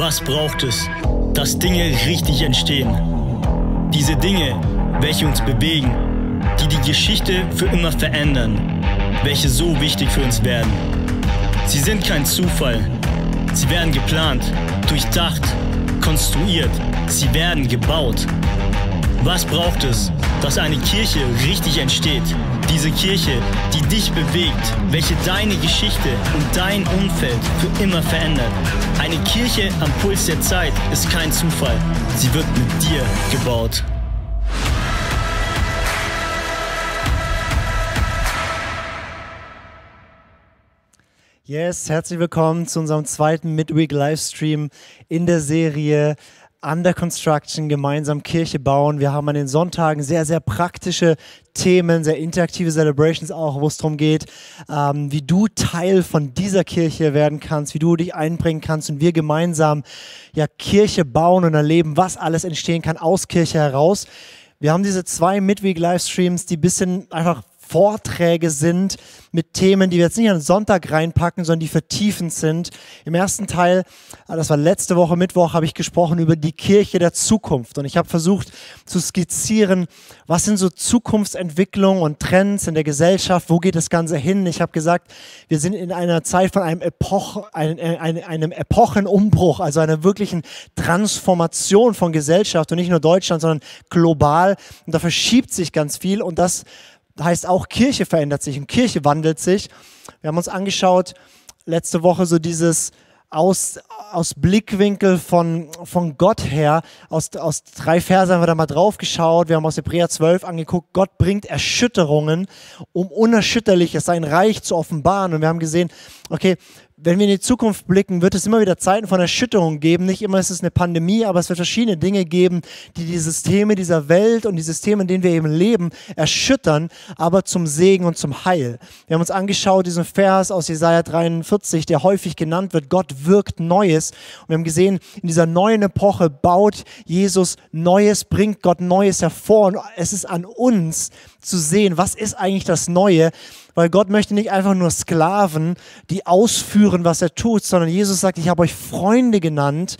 Was braucht es, dass Dinge richtig entstehen? Diese Dinge, welche uns bewegen, die die Geschichte für immer verändern, welche so wichtig für uns werden. Sie sind kein Zufall. Sie werden geplant, durchdacht, konstruiert. Sie werden gebaut. Was braucht es, dass eine Kirche richtig entsteht? Diese Kirche, die dich bewegt, welche deine Geschichte und dein Umfeld für immer verändert. Eine Kirche am Puls der Zeit ist kein Zufall. Sie wird mit dir gebaut. Yes, herzlich willkommen zu unserem zweiten Midweek Livestream in der Serie Under Construction, gemeinsam Kirche bauen. Wir haben an den Sonntagen sehr, sehr praktische Themen, sehr interaktive Celebrations auch, wo es darum geht, ähm, wie du Teil von dieser Kirche werden kannst, wie du dich einbringen kannst und wir gemeinsam ja Kirche bauen und erleben, was alles entstehen kann aus Kirche heraus. Wir haben diese zwei Midweek-Livestreams, die ein bisschen einfach Vorträge sind mit Themen, die wir jetzt nicht an Sonntag reinpacken, sondern die vertiefend sind. Im ersten Teil, ah, das war letzte Woche Mittwoch, habe ich gesprochen über die Kirche der Zukunft und ich habe versucht zu skizzieren, was sind so Zukunftsentwicklungen und Trends in der Gesellschaft, wo geht das Ganze hin? Ich habe gesagt, wir sind in einer Zeit von einem, Epoch, einem, einem, Epochenumbruch, also einer wirklichen Transformation von Gesellschaft und nicht nur Deutschland, sondern global. Und da verschiebt sich ganz viel und das heißt auch, Kirche verändert sich und Kirche wandelt sich. Wir haben uns angeschaut, letzte Woche so dieses aus, aus Blickwinkel von, von Gott her, aus, aus drei Versen haben wir da mal drauf geschaut. Wir haben aus Hebräer 12 angeguckt, Gott bringt Erschütterungen, um Unerschütterliches, sein Reich zu offenbaren. Und wir haben gesehen, okay, wenn wir in die Zukunft blicken, wird es immer wieder Zeiten von Erschütterung geben. Nicht immer ist es eine Pandemie, aber es wird verschiedene Dinge geben, die die Systeme dieser Welt und die Systeme, in denen wir eben leben, erschüttern, aber zum Segen und zum Heil. Wir haben uns angeschaut, diesen Vers aus Jesaja 43, der häufig genannt wird, Gott wirkt Neues. Und wir haben gesehen, in dieser neuen Epoche baut Jesus Neues, bringt Gott Neues hervor. Und es ist an uns zu sehen, was ist eigentlich das Neue, weil Gott möchte nicht einfach nur Sklaven, die ausführen, was er tut, sondern Jesus sagt, ich habe euch Freunde genannt,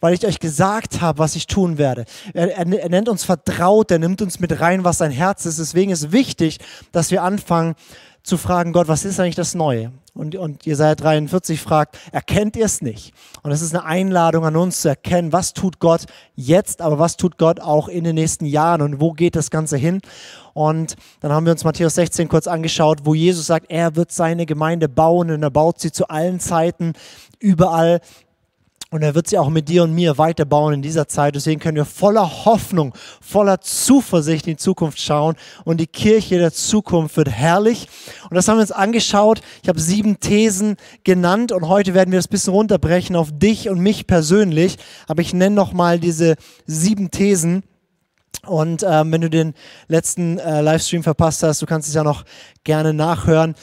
weil ich euch gesagt habe, was ich tun werde. Er, er, er, nennt uns vertraut, er nimmt uns mit rein, was sein Herz ist. Deswegen ist wichtig, dass wir anfangen zu fragen, Gott, was ist eigentlich das Neue? Und, und Jesaja 43 fragt, erkennt ihr es nicht? Und es ist eine Einladung an uns zu erkennen, was tut Gott jetzt, aber was tut Gott auch in den nächsten Jahren und wo geht das Ganze hin? Und dann haben wir uns Matthäus 16 kurz angeschaut, wo Jesus sagt, er wird seine Gemeinde bauen und er baut sie zu allen Zeiten, überall und er wird sie auch mit dir und mir weiterbauen in dieser Zeit. Deswegen können wir voller Hoffnung, voller Zuversicht in die Zukunft schauen. Und die Kirche der Zukunft wird herrlich. Und das haben wir uns angeschaut. Ich habe sieben Thesen genannt und heute werden wir das bisschen runterbrechen auf dich und mich persönlich. Aber ich nenne nochmal diese sieben Thesen. Und ähm, wenn du den letzten äh, Livestream verpasst hast, du kannst es ja noch gerne nachhören.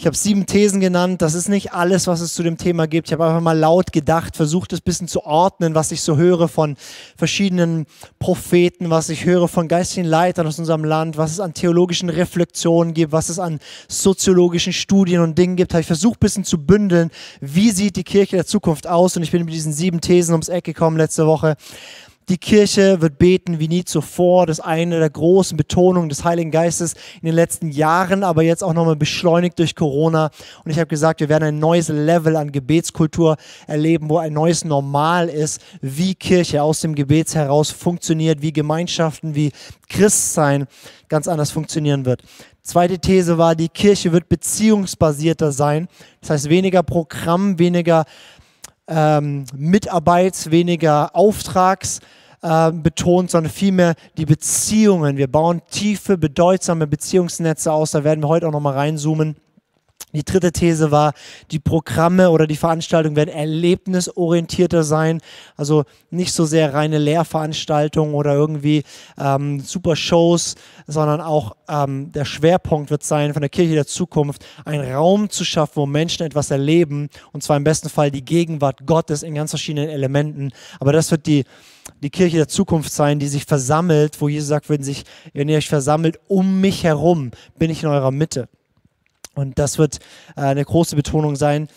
Ich habe sieben Thesen genannt. Das ist nicht alles, was es zu dem Thema gibt. Ich habe einfach mal laut gedacht, versucht es ein bisschen zu ordnen, was ich so höre von verschiedenen Propheten, was ich höre von geistigen Leitern aus unserem Land, was es an theologischen Reflexionen gibt, was es an soziologischen Studien und Dingen gibt. Habe ich versucht, ein bisschen zu bündeln, wie sieht die Kirche der Zukunft aus. Und ich bin mit diesen sieben Thesen ums Eck gekommen letzte Woche. Die Kirche wird beten wie nie zuvor. Das ist eine der großen Betonungen des Heiligen Geistes in den letzten Jahren, aber jetzt auch nochmal beschleunigt durch Corona. Und ich habe gesagt, wir werden ein neues Level an Gebetskultur erleben, wo ein neues Normal ist, wie Kirche aus dem Gebets heraus funktioniert, wie Gemeinschaften, wie Christsein ganz anders funktionieren wird. Zweite These war, die Kirche wird beziehungsbasierter sein. Das heißt, weniger Programm, weniger ähm, Mitarbeit, weniger Auftrags äh, betont, sondern vielmehr die Beziehungen. Wir bauen tiefe, bedeutsame Beziehungsnetze aus. Da werden wir heute auch nochmal reinzoomen. Die dritte These war, die Programme oder die Veranstaltungen werden erlebnisorientierter sein, also nicht so sehr reine Lehrveranstaltungen oder irgendwie ähm, super Shows, sondern auch ähm, der Schwerpunkt wird sein, von der Kirche der Zukunft einen Raum zu schaffen, wo Menschen etwas erleben und zwar im besten Fall die Gegenwart Gottes in ganz verschiedenen Elementen. Aber das wird die die Kirche der Zukunft sein, die sich versammelt, wo Jesus sagt, wenn, sich, wenn ihr euch versammelt um mich herum, bin ich in eurer Mitte. Und das wird äh, eine große Betonung sein.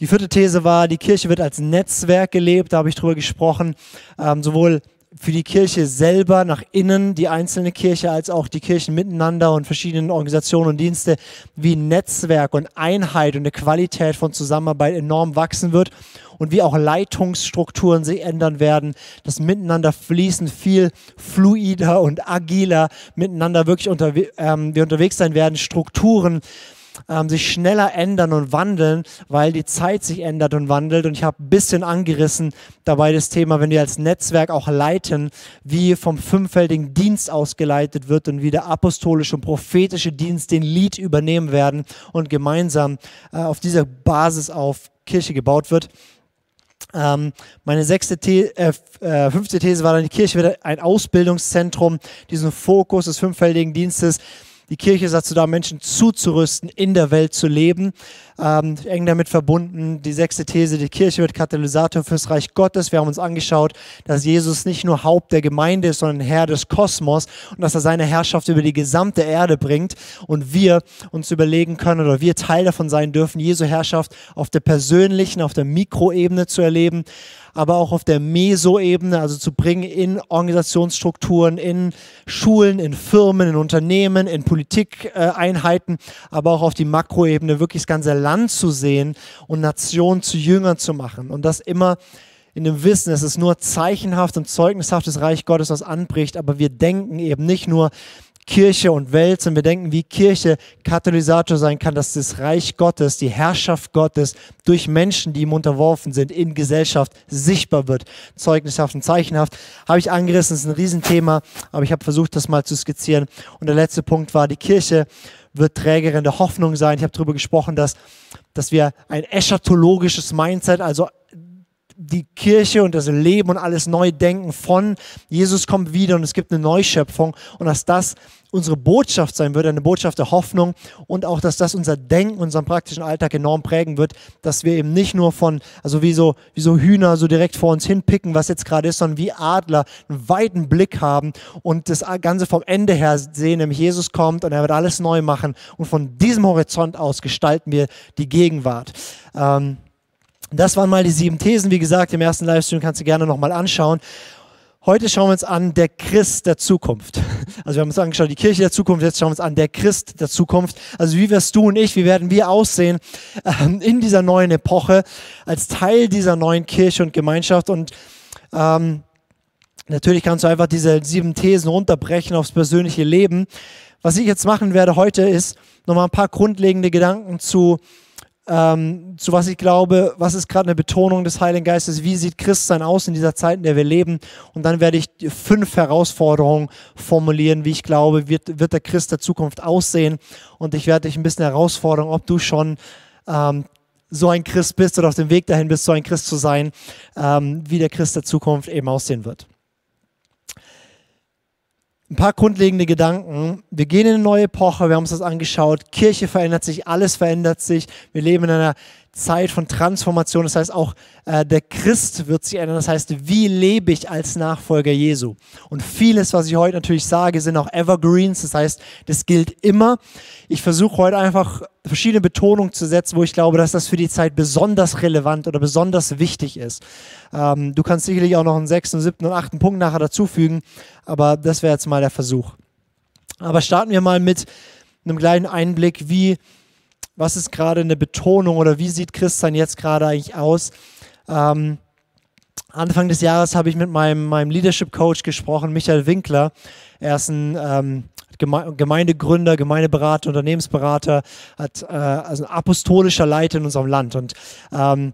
Die vierte These war, die Kirche wird als Netzwerk gelebt, da habe ich drüber gesprochen, ähm, sowohl für die Kirche selber nach innen, die einzelne Kirche, als auch die Kirchen miteinander und verschiedenen Organisationen und Dienste, wie Netzwerk und Einheit und eine Qualität von Zusammenarbeit enorm wachsen wird und wie auch Leitungsstrukturen sich ändern werden, das Miteinander fließen viel fluider und agiler miteinander wirklich unterwe ähm, wir unterwegs sein werden, Strukturen ähm, sich schneller ändern und wandeln, weil die Zeit sich ändert und wandelt. Und ich habe ein bisschen angerissen dabei das Thema, wenn wir als Netzwerk auch leiten, wie vom fünffältigen Dienst ausgeleitet wird und wie der apostolische und prophetische Dienst den Lied übernehmen werden und gemeinsam äh, auf dieser Basis auf Kirche gebaut wird. Ähm, meine sechste The äh, äh, fünfte These war dann, die Kirche wird ein Ausbildungszentrum, diesen Fokus des fünffältigen Dienstes die Kirche ist dazu da, Menschen zuzurüsten, in der Welt zu leben. Ähm, eng damit verbunden die sechste These, die Kirche wird Katalysator fürs Reich Gottes. Wir haben uns angeschaut, dass Jesus nicht nur Haupt der Gemeinde ist, sondern Herr des Kosmos und dass er seine Herrschaft über die gesamte Erde bringt und wir uns überlegen können oder wir Teil davon sein dürfen, Jesu Herrschaft auf der persönlichen, auf der Mikroebene zu erleben aber auch auf der Meso-Ebene, also zu bringen in Organisationsstrukturen, in Schulen, in Firmen, in Unternehmen, in Politikeinheiten, aber auch auf die Makroebene wirklich das ganze Land zu sehen und Nationen zu Jüngern zu machen. Und das immer in dem Wissen, es ist nur zeichenhaft und zeugnishaftes Reich Gottes, was anbricht, aber wir denken eben nicht nur Kirche und Welt, sondern wir denken, wie Kirche Katalysator sein kann, dass das Reich Gottes, die Herrschaft Gottes durch Menschen, die ihm unterworfen sind, in Gesellschaft sichtbar wird. Zeugnishaft und zeichenhaft. Habe ich angerissen, das ist ein Riesenthema, aber ich habe versucht, das mal zu skizzieren. Und der letzte Punkt war, die Kirche wird Trägerin der Hoffnung sein. Ich habe darüber gesprochen, dass, dass wir ein eschatologisches Mindset, also die Kirche und das Leben und alles neu denken von Jesus kommt wieder und es gibt eine Neuschöpfung und dass das unsere Botschaft sein wird, eine Botschaft der Hoffnung und auch, dass das unser Denken, unseren praktischen Alltag enorm prägen wird, dass wir eben nicht nur von, also wie so, wie so Hühner so direkt vor uns hinpicken, was jetzt gerade ist, sondern wie Adler einen weiten Blick haben und das Ganze vom Ende her sehen, nämlich Jesus kommt und er wird alles neu machen und von diesem Horizont aus gestalten wir die Gegenwart. Ähm, das waren mal die sieben Thesen. Wie gesagt, im ersten Livestream kannst du gerne nochmal anschauen. Heute schauen wir uns an der Christ der Zukunft. Also wir haben uns angeschaut, die Kirche der Zukunft, jetzt schauen wir uns an der Christ der Zukunft. Also wie wirst du und ich, wie werden wir aussehen ähm, in dieser neuen Epoche als Teil dieser neuen Kirche und Gemeinschaft. Und ähm, natürlich kannst du einfach diese sieben Thesen runterbrechen aufs persönliche Leben. Was ich jetzt machen werde heute ist nochmal ein paar grundlegende Gedanken zu ähm, zu was ich glaube, was ist gerade eine Betonung des Heiligen Geistes, wie sieht Christsein aus in dieser Zeit, in der wir leben. Und dann werde ich fünf Herausforderungen formulieren, wie ich glaube, wird, wird der Christ der Zukunft aussehen. Und ich werde dich ein bisschen herausfordern, ob du schon ähm, so ein Christ bist oder auf dem Weg dahin bist, so ein Christ zu sein, ähm, wie der Christ der Zukunft eben aussehen wird ein paar grundlegende Gedanken. Wir gehen in eine neue Epoche, wir haben uns das angeschaut. Kirche verändert sich, alles verändert sich. Wir leben in einer Zeit von Transformation. Das heißt, auch äh, der Christ wird sich ändern. Das heißt, wie lebe ich als Nachfolger Jesu? Und vieles, was ich heute natürlich sage, sind auch Evergreens. Das heißt, das gilt immer. Ich versuche heute einfach verschiedene Betonungen zu setzen, wo ich glaube, dass das für die Zeit besonders relevant oder besonders wichtig ist. Ähm, du kannst sicherlich auch noch einen sechsten, siebten und achten Punkt nachher dazufügen, aber das wäre jetzt mal der Versuch. Aber starten wir mal mit einem kleinen Einblick, wie was ist gerade eine Betonung oder wie sieht Christsein jetzt gerade eigentlich aus? Ähm, Anfang des Jahres habe ich mit meinem, meinem Leadership Coach gesprochen, Michael Winkler. Er ist ein ähm, Gemeindegründer, Gemeindeberater, Unternehmensberater, hat, äh, also ein apostolischer Leiter in unserem Land. Und ähm,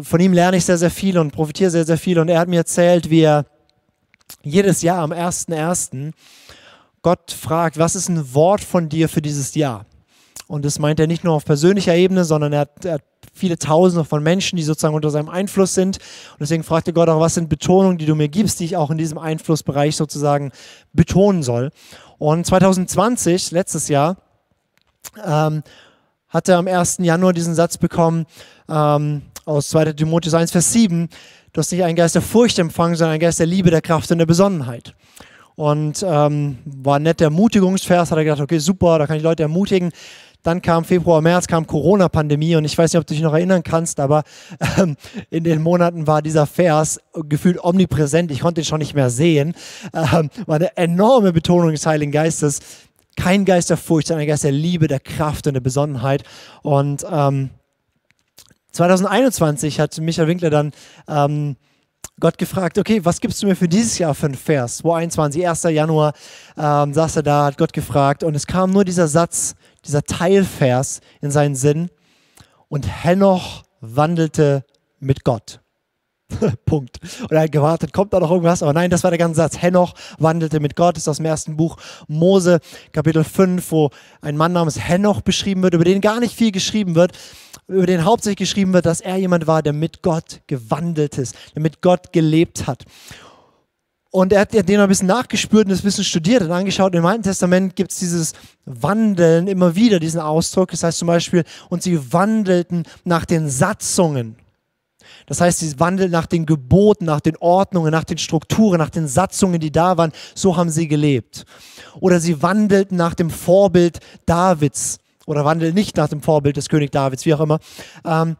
von ihm lerne ich sehr, sehr viel und profitiere sehr, sehr viel. Und er hat mir erzählt, wie er jedes Jahr am 1.1. Gott fragt, was ist ein Wort von dir für dieses Jahr? Und das meint er nicht nur auf persönlicher Ebene, sondern er hat, er hat, viele Tausende von Menschen, die sozusagen unter seinem Einfluss sind. Und deswegen fragte Gott auch, was sind Betonungen, die du mir gibst, die ich auch in diesem Einflussbereich sozusagen betonen soll. Und 2020, letztes Jahr, ähm, hat er am 1. Januar diesen Satz bekommen ähm, aus 2. Timotheus 1, Vers 7. Du hast nicht einen Geist der Furcht empfangen, sondern einen Geist der Liebe, der Kraft und der Besonnenheit. Und ähm, war ein netter Ermutigungsvers, hat er gedacht, okay, super, da kann ich Leute ermutigen. Dann kam Februar, März, kam Corona-Pandemie und ich weiß nicht, ob du dich noch erinnern kannst, aber ähm, in den Monaten war dieser Vers gefühlt omnipräsent. Ich konnte ihn schon nicht mehr sehen. Ähm, war eine enorme Betonung des Heiligen Geistes. Kein Geist der Furcht, sondern ein Geist der Liebe, der Kraft und der Besonnenheit. Und ähm, 2021 hat Michael Winkler dann ähm, Gott gefragt, okay, was gibst du mir für dieses Jahr für einen Vers? 21, 1. Januar ähm, saß er da, hat Gott gefragt und es kam nur dieser Satz, dieser Teilvers in seinen Sinn und Henoch wandelte mit Gott. Punkt. Und er hat gewartet, kommt da noch irgendwas? Aber nein, das war der ganze Satz. Henoch wandelte mit Gott, das ist aus dem ersten Buch Mose, Kapitel 5, wo ein Mann namens Henoch beschrieben wird, über den gar nicht viel geschrieben wird, über den hauptsächlich geschrieben wird, dass er jemand war, der mit Gott gewandelt ist, der mit Gott gelebt hat. Und er hat den ein bisschen nachgespürt und das ein bisschen studiert und angeschaut. Im Alten Testament gibt es dieses Wandeln immer wieder, diesen Ausdruck. Das heißt zum Beispiel, und sie wandelten nach den Satzungen. Das heißt, sie wandelten nach den Geboten, nach den Ordnungen, nach den Strukturen, nach den Satzungen, die da waren. So haben sie gelebt. Oder sie wandelten nach dem Vorbild Davids oder wandelten nicht nach dem Vorbild des König Davids, wie auch immer. Ähm,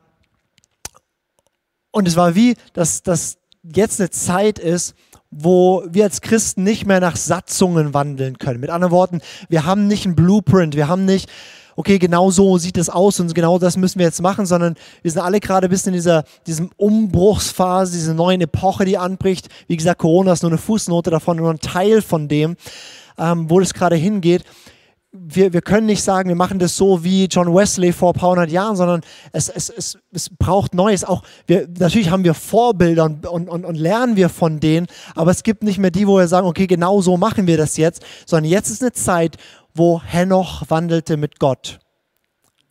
und es war wie, dass das jetzt eine Zeit ist, wo wir als Christen nicht mehr nach Satzungen wandeln können. Mit anderen Worten, wir haben nicht einen Blueprint, wir haben nicht, okay, genau so sieht es aus und genau das müssen wir jetzt machen, sondern wir sind alle gerade ein bisschen in dieser diesem Umbruchsphase, diese neuen Epoche, die anbricht. Wie gesagt, Corona ist nur eine Fußnote davon, nur ein Teil von dem, ähm, wo es gerade hingeht wir, wir können nicht sagen, wir machen das so wie John Wesley vor ein paar hundert Jahren, sondern es, es, es, es braucht Neues. Auch wir, natürlich haben wir Vorbilder und, und, und, lernen wir von denen, aber es gibt nicht mehr die, wo wir sagen, okay, genau so machen wir das jetzt, sondern jetzt ist eine Zeit, wo Henoch wandelte mit Gott.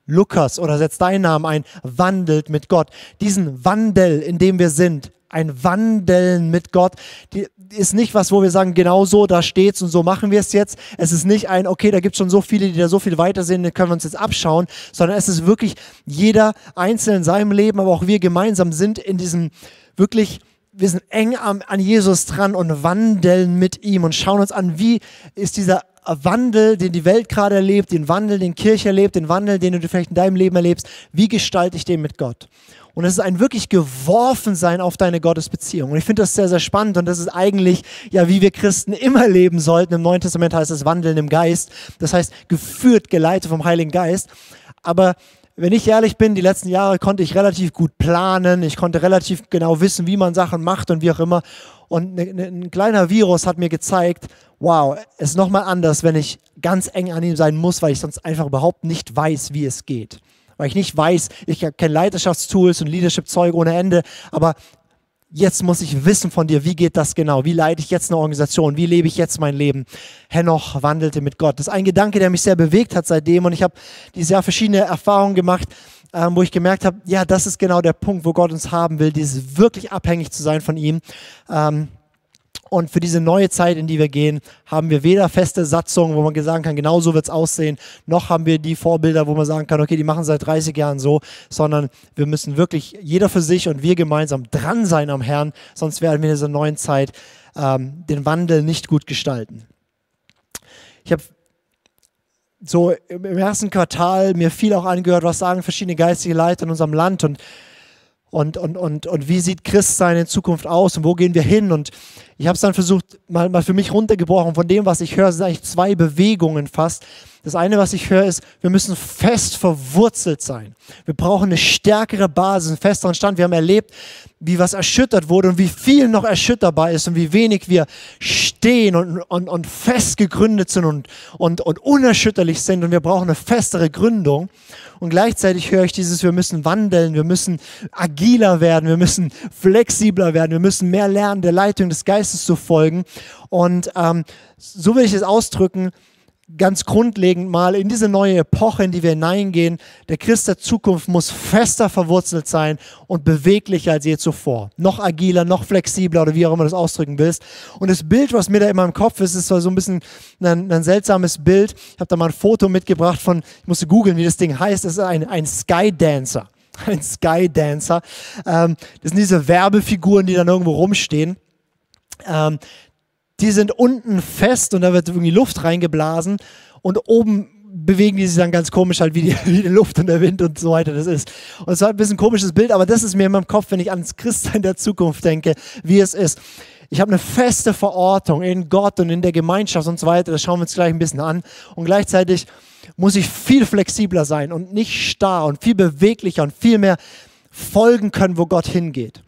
Lukas oder setzt deinen Namen ein, wandelt mit Gott. Diesen Wandel, in dem wir sind, ein Wandeln mit Gott, die ist nicht was, wo wir sagen, genau so, da steht's und so machen wir es jetzt. Es ist nicht ein, okay, da gibt es schon so viele, die da so viel weiter sind, können wir uns jetzt abschauen, sondern es ist wirklich jeder einzeln in seinem Leben, aber auch wir gemeinsam sind in diesem wirklich wir sind eng an, an Jesus dran und wandeln mit ihm und schauen uns an, wie ist dieser Wandel, den die Welt gerade erlebt, den Wandel, den Kirche erlebt, den Wandel, den du vielleicht in deinem Leben erlebst, wie gestalte ich den mit Gott? Und es ist ein wirklich Geworfensein auf deine Gottesbeziehung. Und ich finde das sehr, sehr spannend. Und das ist eigentlich, ja, wie wir Christen immer leben sollten. Im Neuen Testament heißt es Wandeln im Geist. Das heißt, geführt, geleitet vom Heiligen Geist. Aber wenn ich ehrlich bin, die letzten Jahre konnte ich relativ gut planen. Ich konnte relativ genau wissen, wie man Sachen macht und wie auch immer. Und ne, ne, ein kleiner Virus hat mir gezeigt, wow, es ist nochmal anders, wenn ich ganz eng an ihm sein muss, weil ich sonst einfach überhaupt nicht weiß, wie es geht weil ich nicht weiß, ich kenne Leiterschaftstools und Leadership-Zeug ohne Ende, aber jetzt muss ich wissen von dir, wie geht das genau? Wie leite ich jetzt eine Organisation? Wie lebe ich jetzt mein Leben? Henoch wandelte mit Gott. Das ist ein Gedanke, der mich sehr bewegt hat seitdem und ich habe dieses Jahr verschiedene Erfahrungen gemacht, ähm, wo ich gemerkt habe, ja, das ist genau der Punkt, wo Gott uns haben will, dieses wirklich abhängig zu sein von ihm. Ähm, und für diese neue Zeit, in die wir gehen, haben wir weder feste Satzungen, wo man sagen kann, genau so wird es aussehen, noch haben wir die Vorbilder, wo man sagen kann, okay, die machen seit 30 Jahren so, sondern wir müssen wirklich jeder für sich und wir gemeinsam dran sein am Herrn, sonst werden wir in dieser neuen Zeit ähm, den Wandel nicht gut gestalten. Ich habe so im ersten Quartal mir viel auch angehört, was sagen verschiedene geistige Leiter in unserem Land und und, und, und, und wie sieht Christsein in Zukunft aus und wo gehen wir hin? Und ich habe es dann versucht, mal, mal für mich runtergebrochen. Von dem, was ich höre, sind eigentlich zwei Bewegungen fast. Das eine, was ich höre, ist, wir müssen fest verwurzelt sein. Wir brauchen eine stärkere Basis, einen festeren Stand. Wir haben erlebt, wie was erschüttert wurde und wie viel noch erschütterbar ist und wie wenig wir stehen und, und, und fest gegründet sind und, und, und unerschütterlich sind. Und wir brauchen eine festere Gründung. Und gleichzeitig höre ich dieses, wir müssen wandeln, wir müssen agiler werden, wir müssen flexibler werden, wir müssen mehr lernen, der Leitung des Geistes zu folgen. Und ähm, so will ich es ausdrücken, ganz grundlegend mal in diese neue Epoche, in die wir hineingehen. Der Christ der Zukunft muss fester verwurzelt sein und beweglicher als je zuvor. Noch agiler, noch flexibler oder wie auch immer du das ausdrücken willst. Und das Bild, was mir da immer im Kopf ist, ist so ein bisschen ein, ein seltsames Bild. Ich habe da mal ein Foto mitgebracht von, ich musste googeln, wie das Ding heißt. Das ist ein, ein Skydancer. Ein Skydancer. Ähm, das sind diese Werbefiguren, die dann irgendwo rumstehen. Ähm, die sind unten fest und da wird irgendwie Luft reingeblasen und oben bewegen die sich dann ganz komisch halt, wie die, wie die Luft und der Wind und so weiter das ist. Und es war ein bisschen ein komisches Bild, aber das ist mir in meinem Kopf, wenn ich ans Christsein der Zukunft denke, wie es ist. Ich habe eine feste Verortung in Gott und in der Gemeinschaft und so weiter. Das schauen wir uns gleich ein bisschen an. Und gleichzeitig muss ich viel flexibler sein und nicht starr und viel beweglicher und viel mehr folgen können, wo Gott hingeht.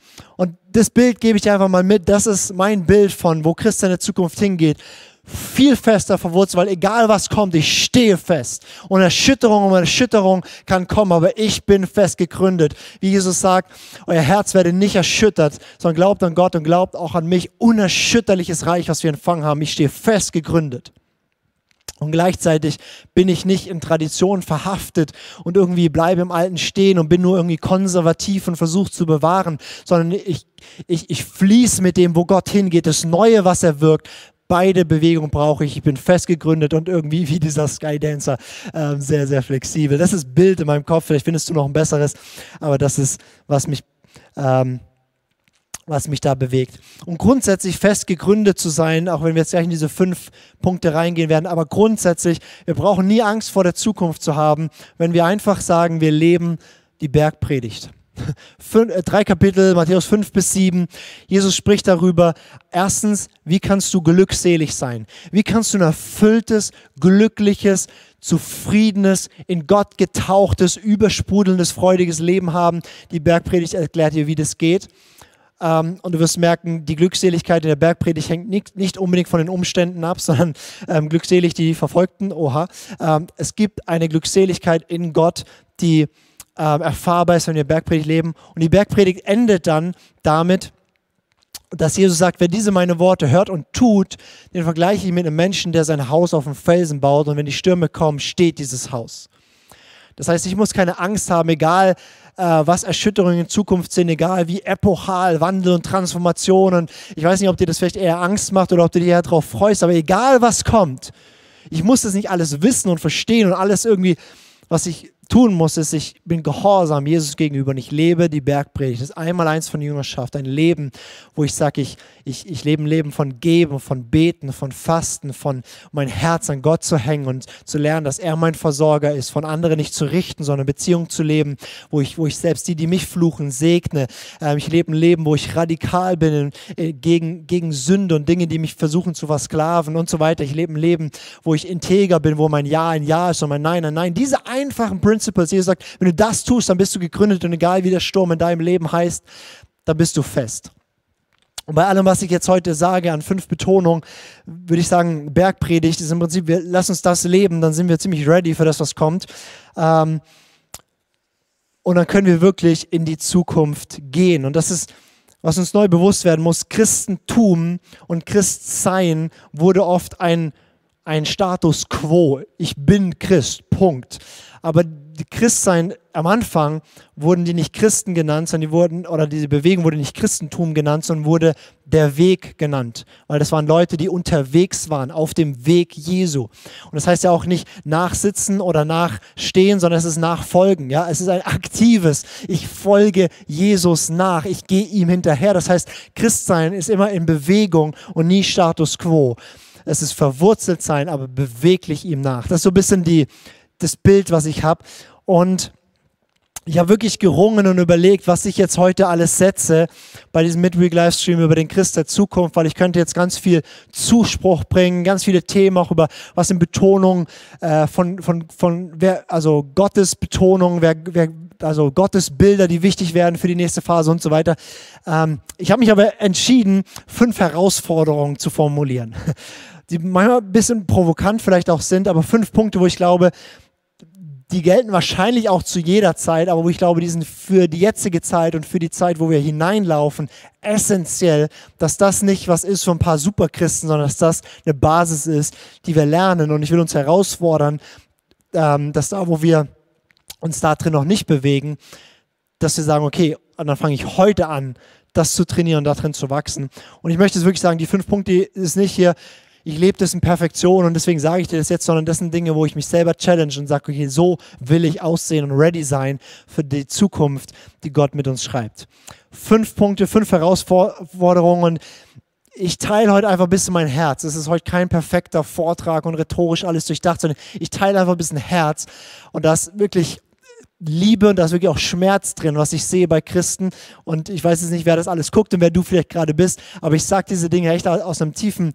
Das Bild gebe ich dir einfach mal mit. Das ist mein Bild von, wo Christus in der Zukunft hingeht. Viel fester verwurzelt, weil egal was kommt, ich stehe fest. Und Erschütterung um Erschütterung kann kommen, aber ich bin fest gegründet. Wie Jesus sagt, euer Herz werde nicht erschüttert, sondern glaubt an Gott und glaubt auch an mich. Unerschütterliches Reich, was wir empfangen haben. Ich stehe fest gegründet. Und gleichzeitig bin ich nicht in Tradition verhaftet und irgendwie bleibe im Alten stehen und bin nur irgendwie konservativ und versuche zu bewahren, sondern ich, ich, ich fließe mit dem, wo Gott hingeht, das Neue, was er wirkt. Beide Bewegungen brauche ich. Ich bin fest gegründet und irgendwie wie dieser Skydancer äh, sehr, sehr flexibel. Das ist Bild in meinem Kopf. Vielleicht findest du noch ein besseres, aber das ist, was mich ähm, was mich da bewegt. Und grundsätzlich fest gegründet zu sein, auch wenn wir jetzt gleich in diese fünf Punkte reingehen werden, aber grundsätzlich, wir brauchen nie Angst vor der Zukunft zu haben, wenn wir einfach sagen, wir leben die Bergpredigt. Fün äh, drei Kapitel, Matthäus 5 bis 7. Jesus spricht darüber, erstens, wie kannst du glückselig sein? Wie kannst du ein erfülltes, glückliches, zufriedenes, in Gott getauchtes, übersprudelndes, freudiges Leben haben? Die Bergpredigt erklärt dir, wie das geht. Ähm, und du wirst merken, die Glückseligkeit in der Bergpredigt hängt nicht, nicht unbedingt von den Umständen ab, sondern ähm, glückselig die Verfolgten. Oha. Ähm, es gibt eine Glückseligkeit in Gott, die ähm, erfahrbar ist, wenn wir Bergpredigt leben. Und die Bergpredigt endet dann damit, dass Jesus sagt, wer diese meine Worte hört und tut, den vergleiche ich mit einem Menschen, der sein Haus auf dem Felsen baut und wenn die Stürme kommen, steht dieses Haus. Das heißt, ich muss keine Angst haben, egal äh, was Erschütterungen in Zukunft sind, egal wie epochal Wandel und Transformation. Und ich weiß nicht, ob dir das vielleicht eher Angst macht oder ob du dich eher darauf freust, aber egal was kommt, ich muss das nicht alles wissen und verstehen und alles irgendwie, was ich tun muss, ist, ich bin gehorsam Jesus gegenüber und ich lebe die Bergpredigt. Das ist einmal eins von Jüngerschaft, ein Leben, wo ich sage, ich, ich, ich lebe ein Leben von Geben, von Beten, von Fasten, von mein Herz an Gott zu hängen und zu lernen, dass er mein Versorger ist, von anderen nicht zu richten, sondern Beziehung zu leben, wo ich, wo ich selbst die, die mich fluchen, segne. Ähm, ich lebe ein Leben, wo ich radikal bin äh, gegen, gegen Sünde und Dinge, die mich versuchen zu versklaven und so weiter. Ich lebe ein Leben, wo ich integer bin, wo mein Ja ein Ja ist und mein Nein ein Nein. Diese einfachen Prinzipien Principles. Jesus sagt, wenn du das tust, dann bist du gegründet und egal wie der Sturm in deinem Leben heißt, dann bist du fest. Und bei allem, was ich jetzt heute sage, an fünf Betonungen, würde ich sagen, Bergpredigt ist im Prinzip, wir, lass uns das leben, dann sind wir ziemlich ready für das, was kommt. Ähm, und dann können wir wirklich in die Zukunft gehen. Und das ist, was uns neu bewusst werden muss. Christentum und Christsein wurde oft ein, ein Status quo. Ich bin Christ, Punkt. Aber die Christsein am Anfang wurden die nicht Christen genannt, sondern die wurden, oder diese Bewegung wurde nicht Christentum genannt, sondern wurde der Weg genannt. Weil das waren Leute, die unterwegs waren, auf dem Weg Jesu. Und das heißt ja auch nicht nachsitzen oder nachstehen, sondern es ist nachfolgen. Ja, es ist ein aktives. Ich folge Jesus nach. Ich gehe ihm hinterher. Das heißt, Christsein ist immer in Bewegung und nie Status quo. Es ist verwurzelt sein, aber beweglich ihm nach. Das ist so ein bisschen die, das Bild, was ich habe. Und ich habe wirklich gerungen und überlegt, was ich jetzt heute alles setze bei diesem Midweek-Livestream über den Christ der Zukunft, weil ich könnte jetzt ganz viel Zuspruch bringen, ganz viele Themen auch über was in Betonung äh, von, von, von wer, also Gottes Betonung, wer, wer, also Gottes Bilder, die wichtig werden für die nächste Phase und so weiter. Ähm, ich habe mich aber entschieden, fünf Herausforderungen zu formulieren, die manchmal ein bisschen provokant vielleicht auch sind, aber fünf Punkte, wo ich glaube, die gelten wahrscheinlich auch zu jeder Zeit, aber wo ich glaube, die sind für die jetzige Zeit und für die Zeit, wo wir hineinlaufen, essentiell, dass das nicht was ist für ein paar Superchristen, sondern dass das eine Basis ist, die wir lernen. Und ich will uns herausfordern, ähm, dass da, wo wir uns da drin noch nicht bewegen, dass wir sagen, okay, und dann fange ich heute an, das zu trainieren und da drin zu wachsen. Und ich möchte es wirklich sagen, die fünf Punkte ist nicht hier, ich lebe das in Perfektion und deswegen sage ich dir das jetzt, sondern das sind Dinge, wo ich mich selber challenge und sage, okay, so will ich aussehen und ready sein für die Zukunft, die Gott mit uns schreibt. Fünf Punkte, fünf Herausforderungen. ich teile heute einfach ein bisschen mein Herz. Es ist heute kein perfekter Vortrag und rhetorisch alles durchdacht, sondern ich teile einfach ein bisschen Herz. Und das wirklich Liebe und da ist wirklich auch Schmerz drin, was ich sehe bei Christen. Und ich weiß jetzt nicht, wer das alles guckt und wer du vielleicht gerade bist, aber ich sage diese Dinge echt aus einem tiefen,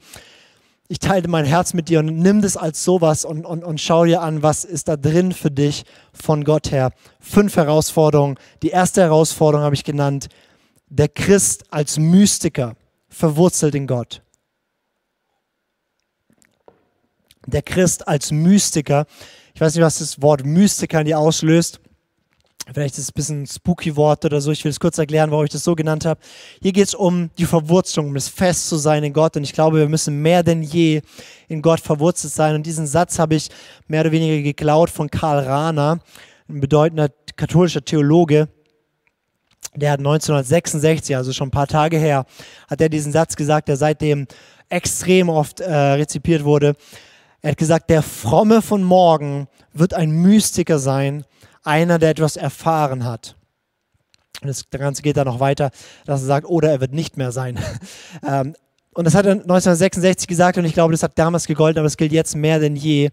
ich teile mein Herz mit dir und nimm das als sowas und, und, und schau dir an, was ist da drin für dich von Gott her. Fünf Herausforderungen. Die erste Herausforderung habe ich genannt, der Christ als Mystiker, verwurzelt in Gott. Der Christ als Mystiker, ich weiß nicht, was das Wort Mystiker in dir auslöst. Vielleicht ist es ein bisschen ein spooky Wort oder so. Ich will es kurz erklären, warum ich das so genannt habe. Hier geht es um die Verwurzelung, um das Fest zu sein in Gott. Und ich glaube, wir müssen mehr denn je in Gott verwurzelt sein. Und diesen Satz habe ich mehr oder weniger geklaut von Karl Rahner, ein bedeutender katholischer Theologe. Der hat 1966, also schon ein paar Tage her, hat er diesen Satz gesagt, der seitdem extrem oft äh, rezipiert wurde. Er hat gesagt, der Fromme von morgen wird ein Mystiker sein, einer, der etwas erfahren hat. Und das Ganze geht dann noch weiter, dass er sagt, oder er wird nicht mehr sein. Ähm, und das hat er 1966 gesagt und ich glaube, das hat damals gegolten, aber es gilt jetzt mehr denn je.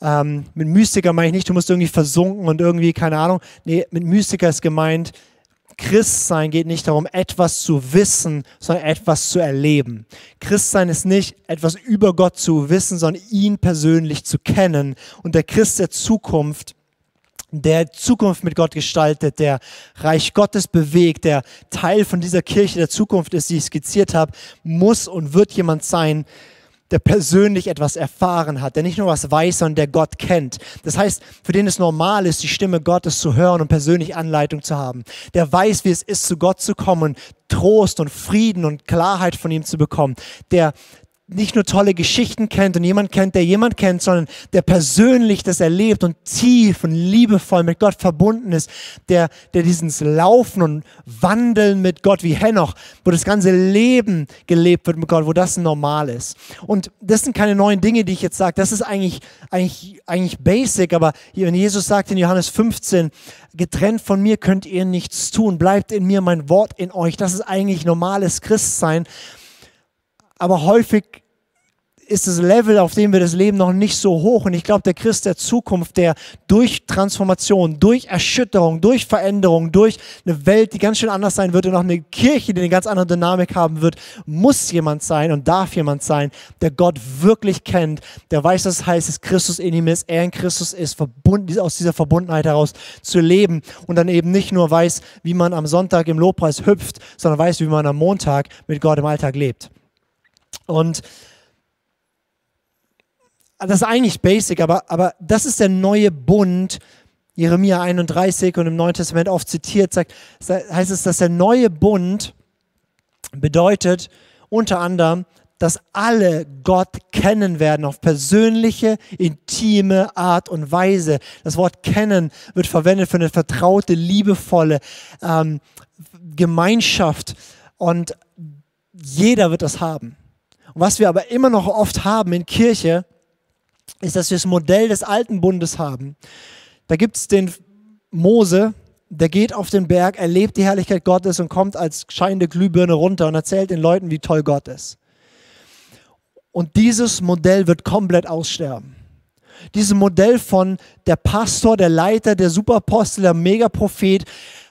Ähm, mit Mystiker meine ich nicht, du musst irgendwie versunken und irgendwie, keine Ahnung. Nee, mit Mystiker ist gemeint, Christsein geht nicht darum, etwas zu wissen, sondern etwas zu erleben. Christsein ist nicht etwas über Gott zu wissen, sondern ihn persönlich zu kennen. Und der Christ der Zukunft der Zukunft mit Gott gestaltet, der Reich Gottes bewegt, der Teil von dieser Kirche der Zukunft ist, die ich skizziert habe, muss und wird jemand sein, der persönlich etwas erfahren hat, der nicht nur was weiß, sondern der Gott kennt. Das heißt, für den es normal ist, die Stimme Gottes zu hören und persönlich Anleitung zu haben. Der weiß, wie es ist, zu Gott zu kommen, Trost und Frieden und Klarheit von ihm zu bekommen. Der, nicht nur tolle Geschichten kennt und jemand kennt, der jemand kennt, sondern der persönlich das erlebt und tief und liebevoll mit Gott verbunden ist, der, der dieses Laufen und Wandeln mit Gott wie Henoch, wo das ganze Leben gelebt wird mit Gott, wo das normal ist. Und das sind keine neuen Dinge, die ich jetzt sage. Das ist eigentlich, eigentlich, eigentlich basic, aber wenn Jesus sagt in Johannes 15, getrennt von mir könnt ihr nichts tun, bleibt in mir mein Wort in euch. Das ist eigentlich normales Christsein aber häufig ist das Level, auf dem wir das leben, noch nicht so hoch. Und ich glaube, der Christ der Zukunft, der durch Transformation, durch Erschütterung, durch Veränderung, durch eine Welt, die ganz schön anders sein wird und auch eine Kirche, die eine ganz andere Dynamik haben wird, muss jemand sein und darf jemand sein, der Gott wirklich kennt, der weiß, was es heißt, dass Christus in ihm ist, er in Christus ist, verbunden, aus dieser Verbundenheit heraus zu leben und dann eben nicht nur weiß, wie man am Sonntag im Lobpreis hüpft, sondern weiß, wie man am Montag mit Gott im Alltag lebt. Und das ist eigentlich basic, aber, aber das ist der neue Bund. Jeremia 31 und im Neuen Testament oft zitiert, sagt, heißt es, dass der neue Bund bedeutet unter anderem, dass alle Gott kennen werden auf persönliche, intime Art und Weise. Das Wort kennen wird verwendet für eine vertraute, liebevolle ähm, Gemeinschaft und jeder wird das haben. Was wir aber immer noch oft haben in Kirche, ist, dass wir das Modell des alten Bundes haben. Da gibt es den Mose, der geht auf den Berg, erlebt die Herrlichkeit Gottes und kommt als scheinende Glühbirne runter und erzählt den Leuten, wie toll Gott ist. Und dieses Modell wird komplett aussterben. Dieses Modell von der Pastor, der Leiter, der Superapostel, der Megaprophet,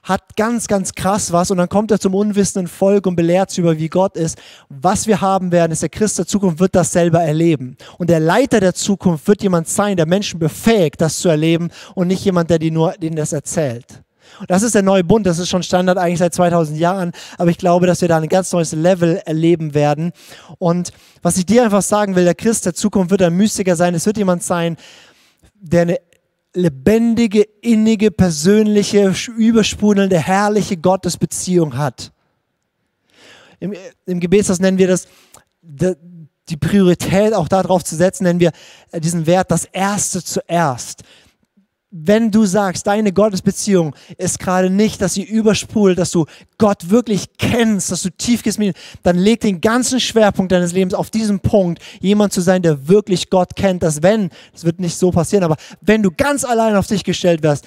hat ganz, ganz krass was und dann kommt er zum unwissenden Volk und belehrt sie über, wie Gott ist. Was wir haben werden, ist der Christ der Zukunft wird das selber erleben. Und der Leiter der Zukunft wird jemand sein, der Menschen befähigt, das zu erleben und nicht jemand, der die nur, denen das erzählt. Und das ist der neue Bund, das ist schon Standard eigentlich seit 2000 Jahren, aber ich glaube, dass wir da ein ganz neues Level erleben werden. Und was ich dir einfach sagen will, der Christ der Zukunft wird ein Mystiker sein, es wird jemand sein, der eine lebendige, innige, persönliche, übersprudelnde, herrliche Gottesbeziehung hat. Im, im Gebetshaus nennen wir das, die Priorität auch darauf zu setzen, nennen wir diesen Wert das Erste zuerst wenn du sagst, deine Gottesbeziehung ist gerade nicht, dass sie übersprudelt, dass du Gott wirklich kennst, dass du tief gehst, dann leg den ganzen Schwerpunkt deines Lebens auf diesen Punkt, jemand zu sein, der wirklich Gott kennt, dass wenn, das wird nicht so passieren, aber wenn du ganz allein auf dich gestellt wärst,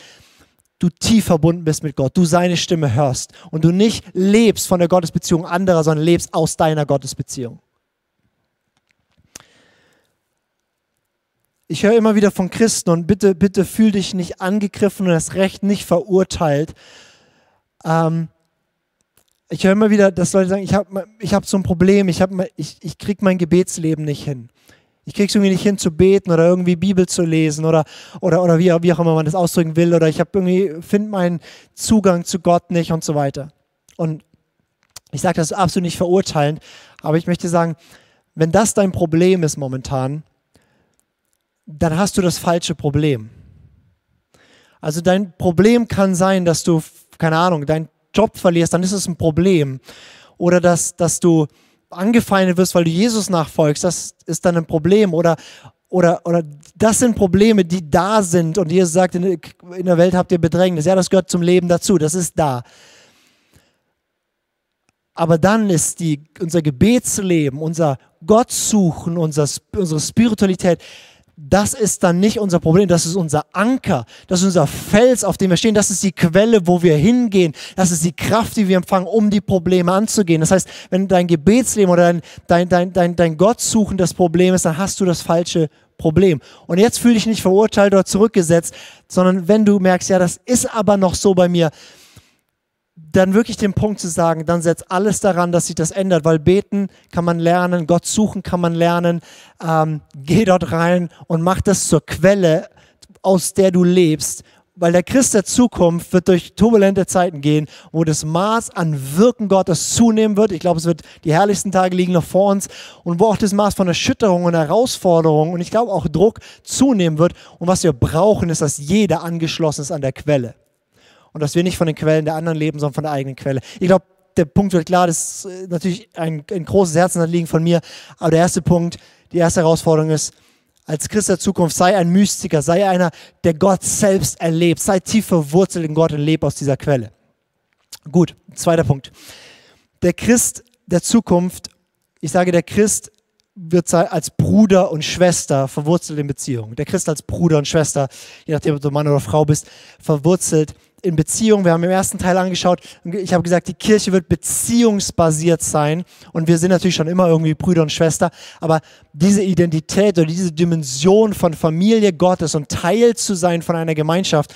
du tief verbunden bist mit Gott, du seine Stimme hörst und du nicht lebst von der Gottesbeziehung anderer, sondern lebst aus deiner Gottesbeziehung. Ich höre immer wieder von Christen und bitte, bitte fühl dich nicht angegriffen und das Recht nicht verurteilt. Ähm, ich höre immer wieder, dass Leute sagen, ich habe ich hab so ein Problem, ich, ich, ich kriege mein Gebetsleben nicht hin. Ich kriege es irgendwie nicht hin zu beten oder irgendwie Bibel zu lesen oder, oder, oder wie, wie auch immer man das ausdrücken will oder ich finde meinen Zugang zu Gott nicht und so weiter. Und ich sage das absolut nicht verurteilend, aber ich möchte sagen, wenn das dein Problem ist momentan, dann hast du das falsche Problem. Also dein Problem kann sein, dass du, keine Ahnung, deinen Job verlierst, dann ist es ein Problem. Oder dass, dass du angefeindet wirst, weil du Jesus nachfolgst, das ist dann ein Problem. Oder, oder, oder das sind Probleme, die da sind. Und Jesus sagt, in, der Welt habt ihr Bedrängnis. Ja, das gehört zum Leben dazu, das ist da. Aber dann ist die, unser Gebetsleben, unser Gottsuchen, unser, unsere Spiritualität, das ist dann nicht unser Problem, das ist unser Anker, das ist unser Fels, auf dem wir stehen, das ist die Quelle, wo wir hingehen, das ist die Kraft, die wir empfangen, um die Probleme anzugehen. Das heißt, wenn dein Gebetsleben oder dein, dein, dein, dein, dein Gottsuchen das Problem ist, dann hast du das falsche Problem. Und jetzt fühle dich nicht verurteilt oder zurückgesetzt, sondern wenn du merkst, ja, das ist aber noch so bei mir, dann wirklich den Punkt zu sagen, dann setz alles daran, dass sich das ändert, weil beten kann man lernen, Gott suchen kann man lernen, ähm, geh dort rein und mach das zur Quelle, aus der du lebst, weil der Christ der Zukunft wird durch turbulente Zeiten gehen, wo das Maß an Wirken Gottes zunehmen wird. Ich glaube, es wird die herrlichsten Tage liegen noch vor uns. Und wo auch das Maß von Erschütterung und Herausforderung und ich glaube auch Druck zunehmen wird. Und was wir brauchen, ist, dass jeder angeschlossen ist an der Quelle und dass wir nicht von den Quellen der anderen leben, sondern von der eigenen Quelle. Ich glaube, der Punkt wird klar, das ist äh, natürlich ein, ein großes Herzenanliegen von mir, aber der erste Punkt, die erste Herausforderung ist, als Christ der Zukunft, sei ein Mystiker, sei einer, der Gott selbst erlebt, sei tief verwurzelt in Gott und lebe aus dieser Quelle. Gut, zweiter Punkt. Der Christ der Zukunft, ich sage, der Christ wird als Bruder und Schwester verwurzelt in Beziehungen. Der Christ als Bruder und Schwester, je nachdem, ob du Mann oder Frau bist, verwurzelt in Beziehung. Wir haben im ersten Teil angeschaut, ich habe gesagt, die Kirche wird beziehungsbasiert sein und wir sind natürlich schon immer irgendwie Brüder und Schwester, aber diese Identität oder diese Dimension von Familie Gottes und Teil zu sein von einer Gemeinschaft,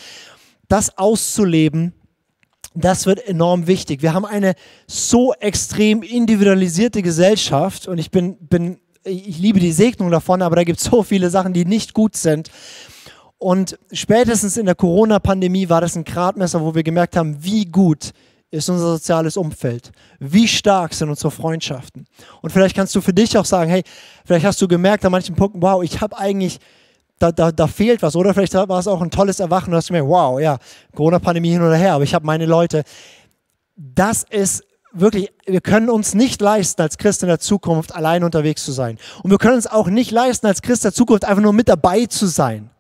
das auszuleben, das wird enorm wichtig. Wir haben eine so extrem individualisierte Gesellschaft und ich bin, bin ich liebe die Segnung davon, aber da gibt es so viele Sachen, die nicht gut sind. Und spätestens in der Corona-Pandemie war das ein Gradmesser, wo wir gemerkt haben, wie gut ist unser soziales Umfeld? Wie stark sind unsere Freundschaften? Und vielleicht kannst du für dich auch sagen, hey, vielleicht hast du gemerkt an manchen Punkten, wow, ich habe eigentlich, da, da, da fehlt was. Oder vielleicht war es auch ein tolles Erwachen, du hast gemerkt, wow, ja, Corona-Pandemie hin oder her, aber ich habe meine Leute. Das ist wirklich, wir können uns nicht leisten, als Christ in der Zukunft allein unterwegs zu sein. Und wir können uns auch nicht leisten, als Christ der Zukunft einfach nur mit dabei zu sein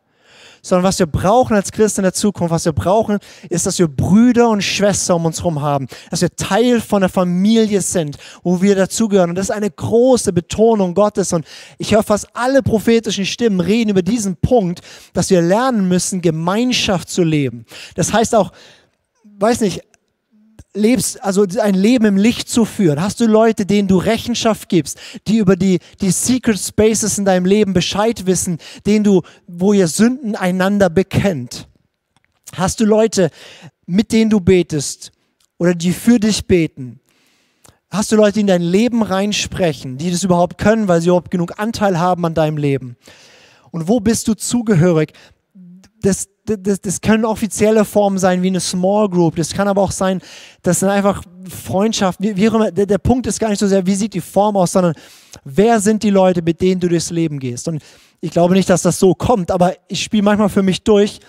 sondern was wir brauchen als Christen in der Zukunft, was wir brauchen, ist, dass wir Brüder und Schwestern um uns herum haben, dass wir Teil von der Familie sind, wo wir dazugehören. Und das ist eine große Betonung Gottes. Und ich höre fast alle prophetischen Stimmen reden über diesen Punkt, dass wir lernen müssen, Gemeinschaft zu leben. Das heißt auch, weiß nicht, lebst, also ein Leben im Licht zu führen? Hast du Leute, denen du Rechenschaft gibst, die über die, die Secret Spaces in deinem Leben Bescheid wissen, denen du, wo ihr Sünden einander bekennt? Hast du Leute, mit denen du betest oder die für dich beten? Hast du Leute, die in dein Leben reinsprechen, die das überhaupt können, weil sie überhaupt genug Anteil haben an deinem Leben? Und wo bist du zugehörig? Das, das, das können offizielle Formen sein wie eine Small Group. Das kann aber auch sein, das sind einfach Freundschaften. Wie, wie immer, der, der Punkt ist gar nicht so sehr, wie sieht die Form aus, sondern wer sind die Leute, mit denen du durchs Leben gehst. Und ich glaube nicht, dass das so kommt, aber ich spiele manchmal für mich durch,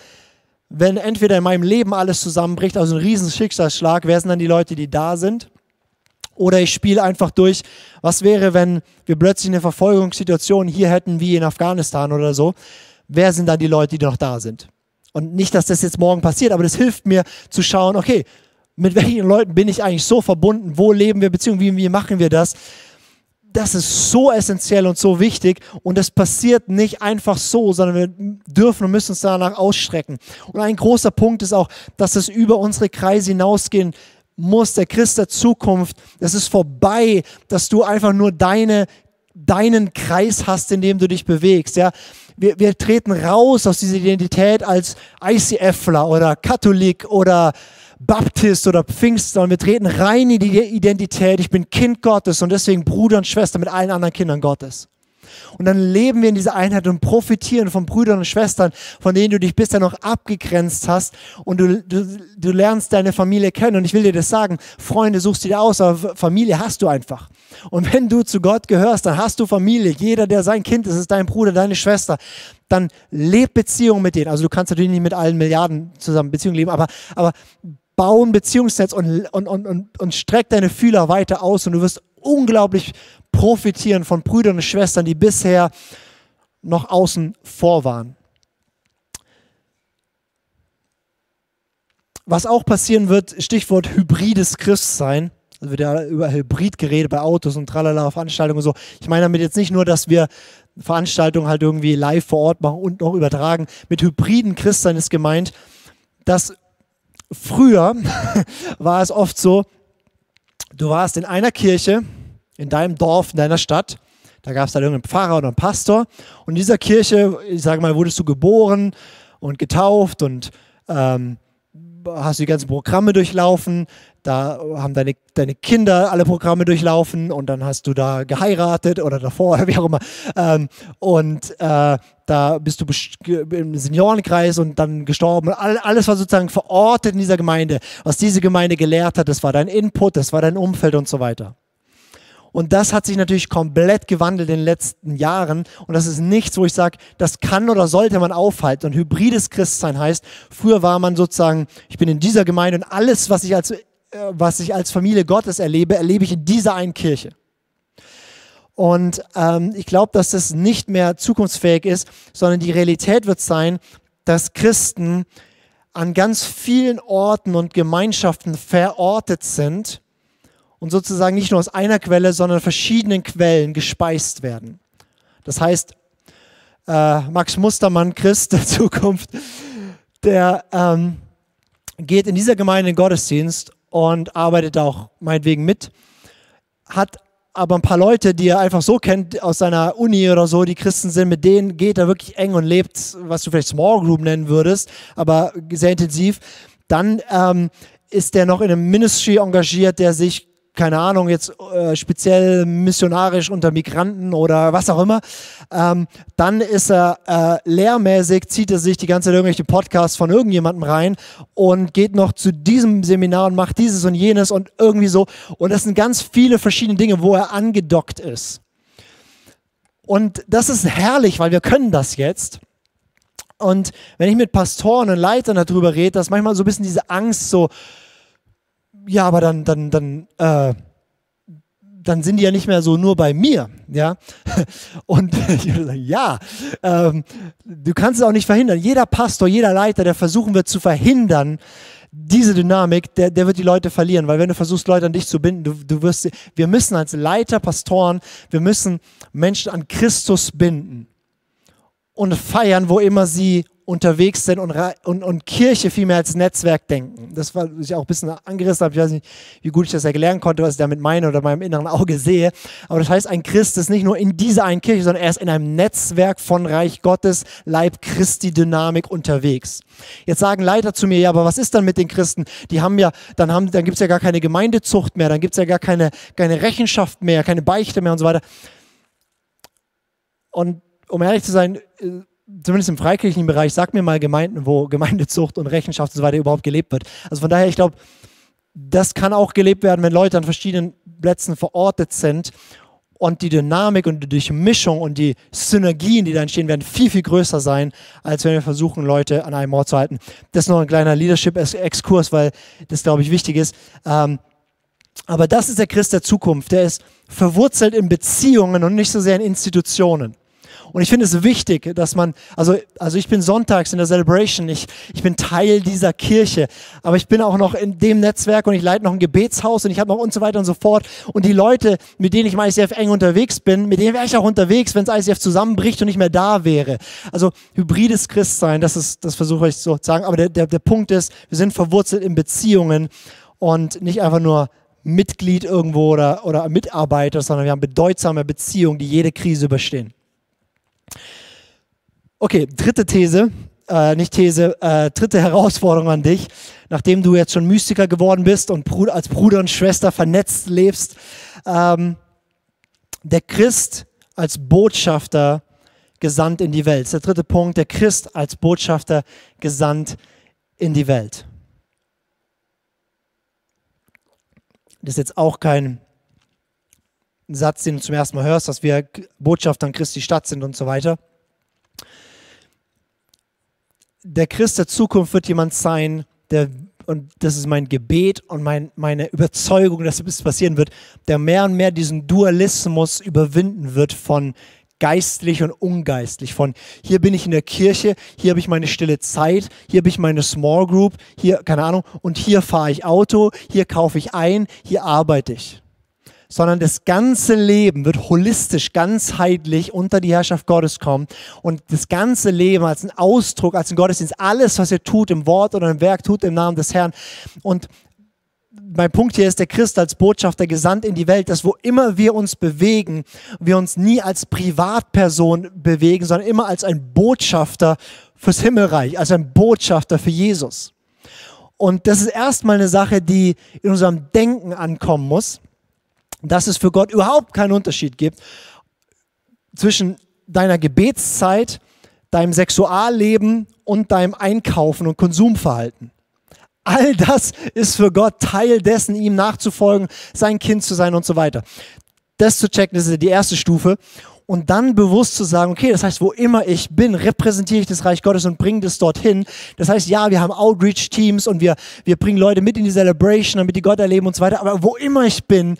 wenn entweder in meinem Leben alles zusammenbricht, also ein riesen Schicksalsschlag, wer sind dann die Leute, die da sind? Oder ich spiele einfach durch, was wäre, wenn wir plötzlich eine Verfolgungssituation hier hätten wie in Afghanistan oder so? Wer sind dann die Leute, die noch da sind? Und nicht, dass das jetzt morgen passiert, aber das hilft mir zu schauen, okay, mit welchen Leuten bin ich eigentlich so verbunden? Wo leben wir, beziehungsweise wie, wie machen wir das? das ist so essentiell und so wichtig und das passiert nicht einfach so, sondern wir dürfen und müssen uns danach ausstrecken. Und ein großer Punkt ist auch, dass es über unsere Kreise hinausgehen muss, der Christ der Zukunft. Es ist vorbei, dass du einfach nur deine, deinen Kreis hast, in dem du dich bewegst. Ja? Wir, wir treten raus aus dieser Identität als ICFler oder Katholik oder Baptist oder Pfingster und wir treten rein in die Identität, ich bin Kind Gottes und deswegen Bruder und Schwester mit allen anderen Kindern Gottes. Und dann leben wir in dieser Einheit und profitieren von Brüdern und Schwestern, von denen du dich bisher noch abgegrenzt hast. Und du, du, du lernst deine Familie kennen. Und ich will dir das sagen, Freunde suchst du dir aus, aber Familie hast du einfach. Und wenn du zu Gott gehörst, dann hast du Familie. Jeder, der sein Kind ist, ist dein Bruder, deine Schwester. Dann leb Beziehungen mit denen. Also du kannst natürlich nicht mit allen Milliarden zusammen Beziehungen leben, aber, aber bauen Beziehungsnetz und, und, und, und, und streck deine Fühler weiter aus und du wirst unglaublich profitieren von Brüdern und Schwestern, die bisher noch außen vor waren. Was auch passieren wird, Stichwort hybrides Christsein. Also wird ja über Hybrid geredet bei Autos und tralala, Veranstaltungen und so. Ich meine damit jetzt nicht nur, dass wir Veranstaltungen halt irgendwie live vor Ort machen und noch übertragen. Mit hybriden Christsein ist gemeint, dass früher war es oft so, du warst in einer Kirche, in deinem Dorf, in deiner Stadt, da gab es dann irgendeinen Pfarrer oder einen Pastor und in dieser Kirche, ich sage mal, wurdest du geboren und getauft und ähm, hast die ganzen Programme durchlaufen, da haben deine, deine Kinder alle Programme durchlaufen und dann hast du da geheiratet oder davor wie auch immer. Ähm, und äh, da bist du im Seniorenkreis und dann gestorben. Alles war sozusagen verortet in dieser Gemeinde. Was diese Gemeinde gelehrt hat, das war dein Input, das war dein Umfeld und so weiter. Und das hat sich natürlich komplett gewandelt in den letzten Jahren. Und das ist nichts, wo ich sage, das kann oder sollte man aufhalten. Und hybrides Christsein heißt, früher war man sozusagen, ich bin in dieser Gemeinde und alles, was ich als, äh, was ich als Familie Gottes erlebe, erlebe ich in dieser einen Kirche. Und ähm, ich glaube, dass das nicht mehr zukunftsfähig ist, sondern die Realität wird sein, dass Christen an ganz vielen Orten und Gemeinschaften verortet sind und sozusagen nicht nur aus einer Quelle, sondern verschiedenen Quellen gespeist werden. Das heißt, äh, Max Mustermann, Christ der Zukunft, der ähm, geht in dieser Gemeinde in den Gottesdienst und arbeitet auch meinetwegen mit, hat aber ein paar Leute, die er einfach so kennt aus seiner Uni oder so, die Christen sind, mit denen geht er wirklich eng und lebt, was du vielleicht Small Group nennen würdest, aber sehr intensiv. Dann ähm, ist er noch in einem Ministry engagiert, der sich keine Ahnung, jetzt äh, speziell missionarisch unter Migranten oder was auch immer, ähm, dann ist er äh, lehrmäßig, zieht er sich die ganze Zeit irgendwelche Podcasts von irgendjemandem rein und geht noch zu diesem Seminar und macht dieses und jenes und irgendwie so. Und das sind ganz viele verschiedene Dinge, wo er angedockt ist. Und das ist herrlich, weil wir können das jetzt. Und wenn ich mit Pastoren und Leitern darüber rede, dass manchmal so ein bisschen diese Angst so, ja, aber dann, dann, dann, äh, dann sind die ja nicht mehr so nur bei mir, ja. Und ja, ähm, du kannst es auch nicht verhindern. Jeder Pastor, jeder Leiter, der versuchen wird zu verhindern, diese Dynamik, der, der wird die Leute verlieren, weil wenn du versuchst, Leute an dich zu binden, du, du wirst, wir müssen als Leiter, Pastoren, wir müssen Menschen an Christus binden und feiern, wo immer sie unterwegs sind und, und, und Kirche vielmehr als Netzwerk denken. Das war ich auch ein bisschen angerissen habe. Ich weiß nicht, wie gut ich das erklären konnte, was ich damit meine oder meinem inneren Auge sehe. Aber das heißt, ein Christ ist nicht nur in dieser einen Kirche, sondern er ist in einem Netzwerk von Reich Gottes, Leib Christi Dynamik unterwegs. Jetzt sagen Leiter zu mir, ja, aber was ist dann mit den Christen? Die haben ja, dann haben, dann gibt es ja gar keine Gemeindezucht mehr, dann gibt es ja gar keine, keine Rechenschaft mehr, keine Beichte mehr und so weiter. Und um ehrlich zu sein, äh, zumindest im freikirchlichen Bereich, sag mir mal Gemeinden, wo Gemeindezucht und Rechenschaft und so weiter überhaupt gelebt wird. Also von daher, ich glaube, das kann auch gelebt werden, wenn Leute an verschiedenen Plätzen verortet sind und die Dynamik und die Durchmischung und die Synergien, die da entstehen, werden viel, viel größer sein, als wenn wir versuchen, Leute an einem Ort zu halten. Das ist noch ein kleiner Leadership-Exkurs, weil das, glaube ich, wichtig ist. Ähm, aber das ist der Christ der Zukunft. Der ist verwurzelt in Beziehungen und nicht so sehr in Institutionen. Und ich finde es wichtig, dass man, also, also ich bin sonntags in der Celebration, ich, ich bin Teil dieser Kirche, aber ich bin auch noch in dem Netzwerk und ich leite noch ein Gebetshaus und ich habe noch und so weiter und so fort. Und die Leute, mit denen ich im ICF eng unterwegs bin, mit denen wäre ich auch unterwegs, wenn das ICF zusammenbricht und nicht mehr da wäre. Also hybrides Christsein, das ist, das versuche ich so zu sagen. Aber der, der, der Punkt ist, wir sind verwurzelt in Beziehungen und nicht einfach nur Mitglied irgendwo oder, oder Mitarbeiter, sondern wir haben bedeutsame Beziehungen, die jede Krise überstehen. Okay, dritte These, äh, nicht These, äh, dritte Herausforderung an dich, nachdem du jetzt schon Mystiker geworden bist und als Bruder und Schwester vernetzt lebst. Ähm, der Christ als Botschafter gesandt in die Welt. Das ist der dritte Punkt, der Christ als Botschafter gesandt in die Welt. Das ist jetzt auch kein Satz, den du zum ersten Mal hörst, dass wir Botschafter an Christi Stadt sind und so weiter. Der Christ der Zukunft wird jemand sein, der, und das ist mein Gebet und mein, meine Überzeugung, dass es passieren wird, der mehr und mehr diesen Dualismus überwinden wird von geistlich und ungeistlich. Von hier bin ich in der Kirche, hier habe ich meine stille Zeit, hier habe ich meine Small Group, hier, keine Ahnung, und hier fahre ich Auto, hier kaufe ich ein, hier arbeite ich. Sondern das ganze Leben wird holistisch, ganzheitlich unter die Herrschaft Gottes kommen. Und das ganze Leben als ein Ausdruck, als ein Gottesdienst, alles, was ihr tut im Wort oder im Werk, tut im Namen des Herrn. Und mein Punkt hier ist, der Christ als Botschafter gesandt in die Welt, dass wo immer wir uns bewegen, wir uns nie als Privatperson bewegen, sondern immer als ein Botschafter fürs Himmelreich, als ein Botschafter für Jesus. Und das ist erstmal eine Sache, die in unserem Denken ankommen muss, dass es für Gott überhaupt keinen Unterschied gibt zwischen deiner Gebetszeit, deinem Sexualleben und deinem Einkaufen und Konsumverhalten. All das ist für Gott Teil dessen, ihm nachzufolgen, sein Kind zu sein und so weiter. Das zu checken, das ist die erste Stufe. Und dann bewusst zu sagen, okay, das heißt, wo immer ich bin, repräsentiere ich das Reich Gottes und bringe das dorthin. Das heißt, ja, wir haben Outreach-Teams und wir, wir bringen Leute mit in die Celebration, damit die Gott erleben und so weiter. Aber wo immer ich bin,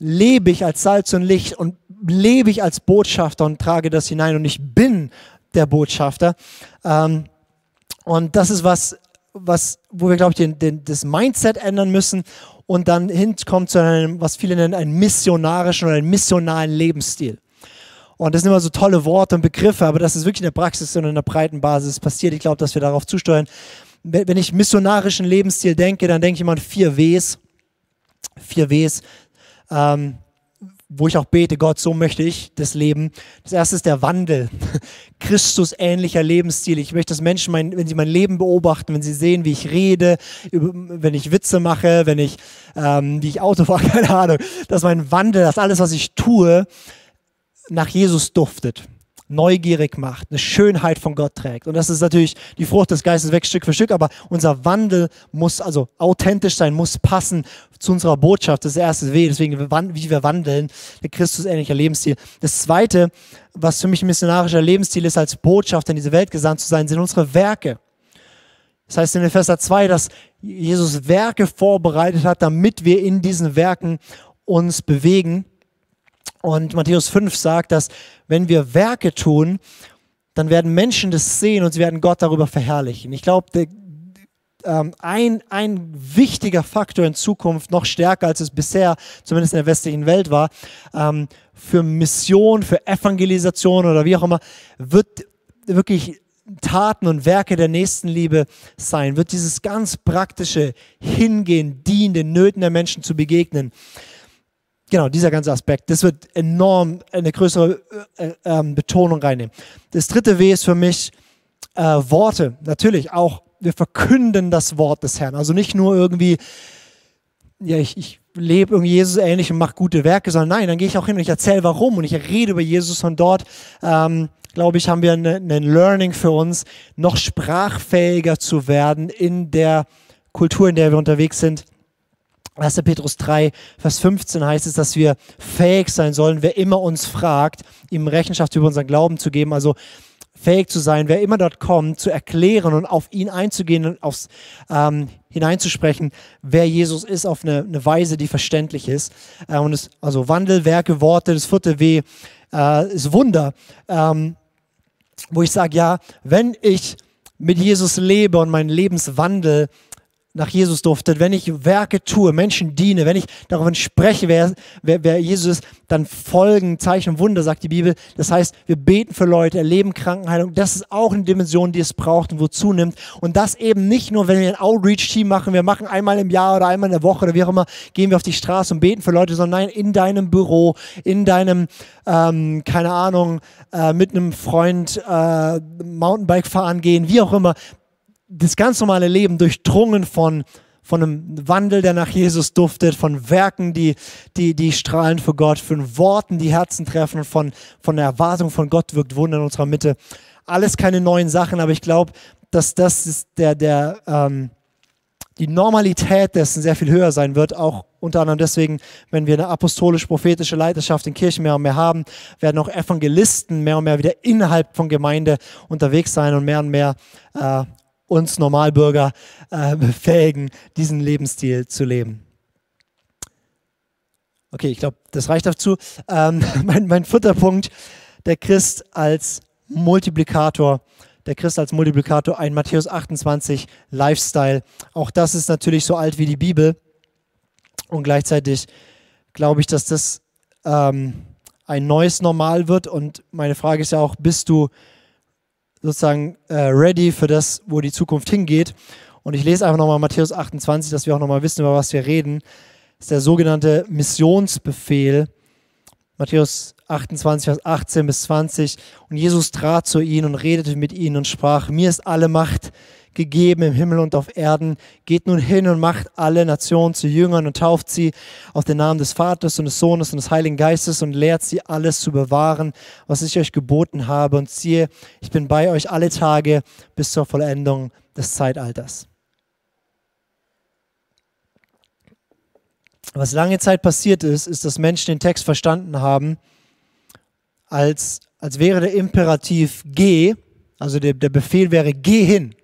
lebe ich als Salz und Licht und lebe ich als Botschafter und trage das hinein und ich bin der Botschafter. Ähm, und das ist was, was, wo wir, glaube ich, den, den, das Mindset ändern müssen und dann hinkommen zu einem, was viele nennen, einen missionarischen oder einen missionalen Lebensstil. Und das sind immer so tolle Worte und Begriffe, aber das ist wirklich in der Praxis und in der breiten Basis passiert. Ich glaube, dass wir darauf zusteuern. Wenn ich missionarischen Lebensstil denke, dann denke ich immer an vier Ws. Vier Ws. Ähm, wo ich auch bete, Gott, so möchte ich das Leben. Das erste ist der Wandel. Christus ähnlicher Lebensstil. Ich möchte, dass Menschen, mein, wenn sie mein Leben beobachten, wenn sie sehen, wie ich rede, wenn ich Witze mache, wenn ich, ähm, wie ich Auto fahre, keine Ahnung, dass mein Wandel, dass alles, was ich tue, nach Jesus duftet neugierig macht, eine Schönheit von Gott trägt. Und das ist natürlich die Frucht des Geistes weg Stück für Stück, aber unser Wandel muss also authentisch sein, muss passen zu unserer Botschaft. Das erste W, deswegen wie wir wandeln, der Christusähnlicher Lebensstil. Das zweite, was für mich ein missionarischer Lebensstil ist, als Botschafter in diese Welt gesandt zu sein, sind unsere Werke. Das heißt in Epheser 2, dass Jesus Werke vorbereitet hat, damit wir in diesen Werken uns bewegen. Und Matthäus 5 sagt, dass wenn wir Werke tun, dann werden Menschen das sehen und sie werden Gott darüber verherrlichen. Ich glaube, ähm, ein, ein wichtiger Faktor in Zukunft, noch stärker als es bisher, zumindest in der westlichen Welt war, ähm, für Mission, für Evangelisation oder wie auch immer, wird wirklich Taten und Werke der Nächstenliebe sein, wird dieses ganz praktische Hingehen, dienen, den Nöten der Menschen zu begegnen genau, dieser ganze Aspekt, das wird enorm eine größere äh, äh, Betonung reinnehmen. Das dritte W ist für mich äh, Worte. Natürlich auch, wir verkünden das Wort des Herrn. Also nicht nur irgendwie, ja, ich, ich lebe irgendwie Jesus ähnlich und mache gute Werke, sondern nein, dann gehe ich auch hin und ich erzähle warum und ich rede über Jesus und dort, ähm, glaube ich, haben wir ein Learning für uns, noch sprachfähiger zu werden in der Kultur, in der wir unterwegs sind 1. Petrus 3, Vers 15 heißt es, dass wir fähig sein sollen, wer immer uns fragt, ihm Rechenschaft über unseren Glauben zu geben. Also fähig zu sein, wer immer dort kommt, zu erklären und auf ihn einzugehen und aufs, ähm, hineinzusprechen, wer Jesus ist, auf eine, eine Weise, die verständlich ist. Äh, und es, also Wandel, Werke, Worte, das vierte W äh, ist Wunder, ähm, wo ich sage, ja, wenn ich mit Jesus lebe und meinen Lebenswandel nach Jesus duftet, wenn ich Werke tue, Menschen diene, wenn ich davon spreche, wer, wer, wer Jesus ist, dann folgen Zeichen und Wunder, sagt die Bibel. Das heißt, wir beten für Leute, erleben Krankenheilung. Das ist auch eine Dimension, die es braucht und wo zunimmt. Und das eben nicht nur, wenn wir ein Outreach-Team machen, wir machen einmal im Jahr oder einmal in der Woche oder wie auch immer, gehen wir auf die Straße und beten für Leute, sondern nein, in deinem Büro, in deinem, ähm, keine Ahnung, äh, mit einem Freund äh, Mountainbike fahren gehen, wie auch immer das ganz normale Leben durchdrungen von, von einem Wandel, der nach Jesus duftet, von Werken, die, die, die strahlen für Gott, von Worten, die Herzen treffen, von, von der Erwartung von Gott wirkt Wunder in unserer Mitte. Alles keine neuen Sachen, aber ich glaube, dass das ist der, der, ähm, die Normalität dessen sehr viel höher sein wird, auch unter anderem deswegen, wenn wir eine apostolisch-prophetische Leiterschaft in Kirchen mehr und mehr haben, werden auch Evangelisten mehr und mehr wieder innerhalb von Gemeinde unterwegs sein und mehr und mehr äh, uns Normalbürger äh, befähigen, diesen Lebensstil zu leben. Okay, ich glaube, das reicht dazu. Ähm, mein, mein Futterpunkt, der Christ als Multiplikator, der Christ als Multiplikator, ein Matthäus 28 Lifestyle. Auch das ist natürlich so alt wie die Bibel. Und gleichzeitig glaube ich, dass das ähm, ein neues Normal wird. Und meine Frage ist ja auch, bist du sozusagen äh, ready für das, wo die Zukunft hingeht. Und ich lese einfach nochmal Matthäus 28, dass wir auch nochmal wissen, über was wir reden. Das ist der sogenannte Missionsbefehl. Matthäus 28, Vers 18 bis 20. Und Jesus trat zu ihnen und redete mit ihnen und sprach, mir ist alle Macht gegeben im Himmel und auf Erden. Geht nun hin und macht alle Nationen zu Jüngern und tauft sie auf den Namen des Vaters und des Sohnes und des Heiligen Geistes und lehrt sie alles zu bewahren, was ich euch geboten habe. Und siehe, ich bin bei euch alle Tage bis zur Vollendung des Zeitalters. Was lange Zeit passiert ist, ist, dass Menschen den Text verstanden haben, als, als wäre der Imperativ geh, also der, der Befehl wäre geh hin.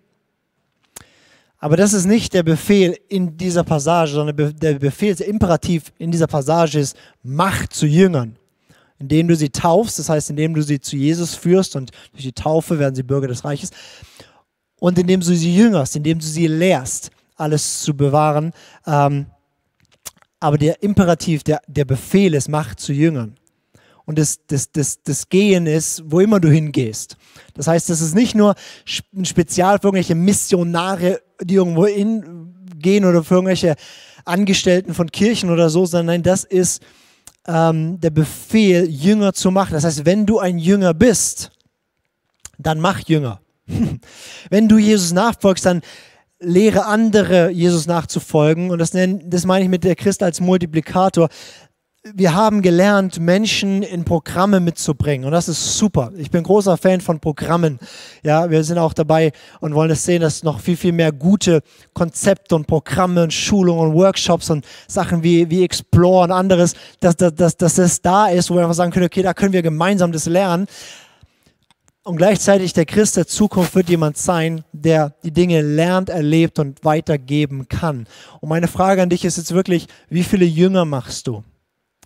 Aber das ist nicht der Befehl in dieser Passage, sondern der Befehl, der Imperativ in dieser Passage ist, mach zu Jüngern. Indem du sie taufst, das heißt, indem du sie zu Jesus führst und durch die Taufe werden sie Bürger des Reiches. Und indem du sie jüngerst, indem du sie lehrst, alles zu bewahren. Ähm, aber der Imperativ, der, der Befehl ist, mach zu Jüngern. Und das, das, das, das Gehen ist, wo immer du hingehst. Das heißt, das ist nicht nur ein Spezial für irgendwelche Missionare die irgendwo hingehen oder für irgendwelche Angestellten von Kirchen oder so, sondern nein, das ist ähm, der Befehl, Jünger zu machen. Das heißt, wenn du ein Jünger bist, dann mach Jünger. wenn du Jesus nachfolgst, dann lehre andere, Jesus nachzufolgen. Und das, nenn, das meine ich mit der Christ als Multiplikator wir haben gelernt, Menschen in Programme mitzubringen. Und das ist super. Ich bin großer Fan von Programmen. Ja, wir sind auch dabei und wollen es sehen, dass noch viel, viel mehr gute Konzepte und Programme und Schulungen und Workshops und Sachen wie, wie Explore und anderes, dass, dass, dass, dass es da ist, wo wir einfach sagen können, okay, da können wir gemeinsam das lernen. Und gleichzeitig der Christ der Zukunft wird jemand sein, der die Dinge lernt, erlebt und weitergeben kann. Und meine Frage an dich ist jetzt wirklich, wie viele Jünger machst du?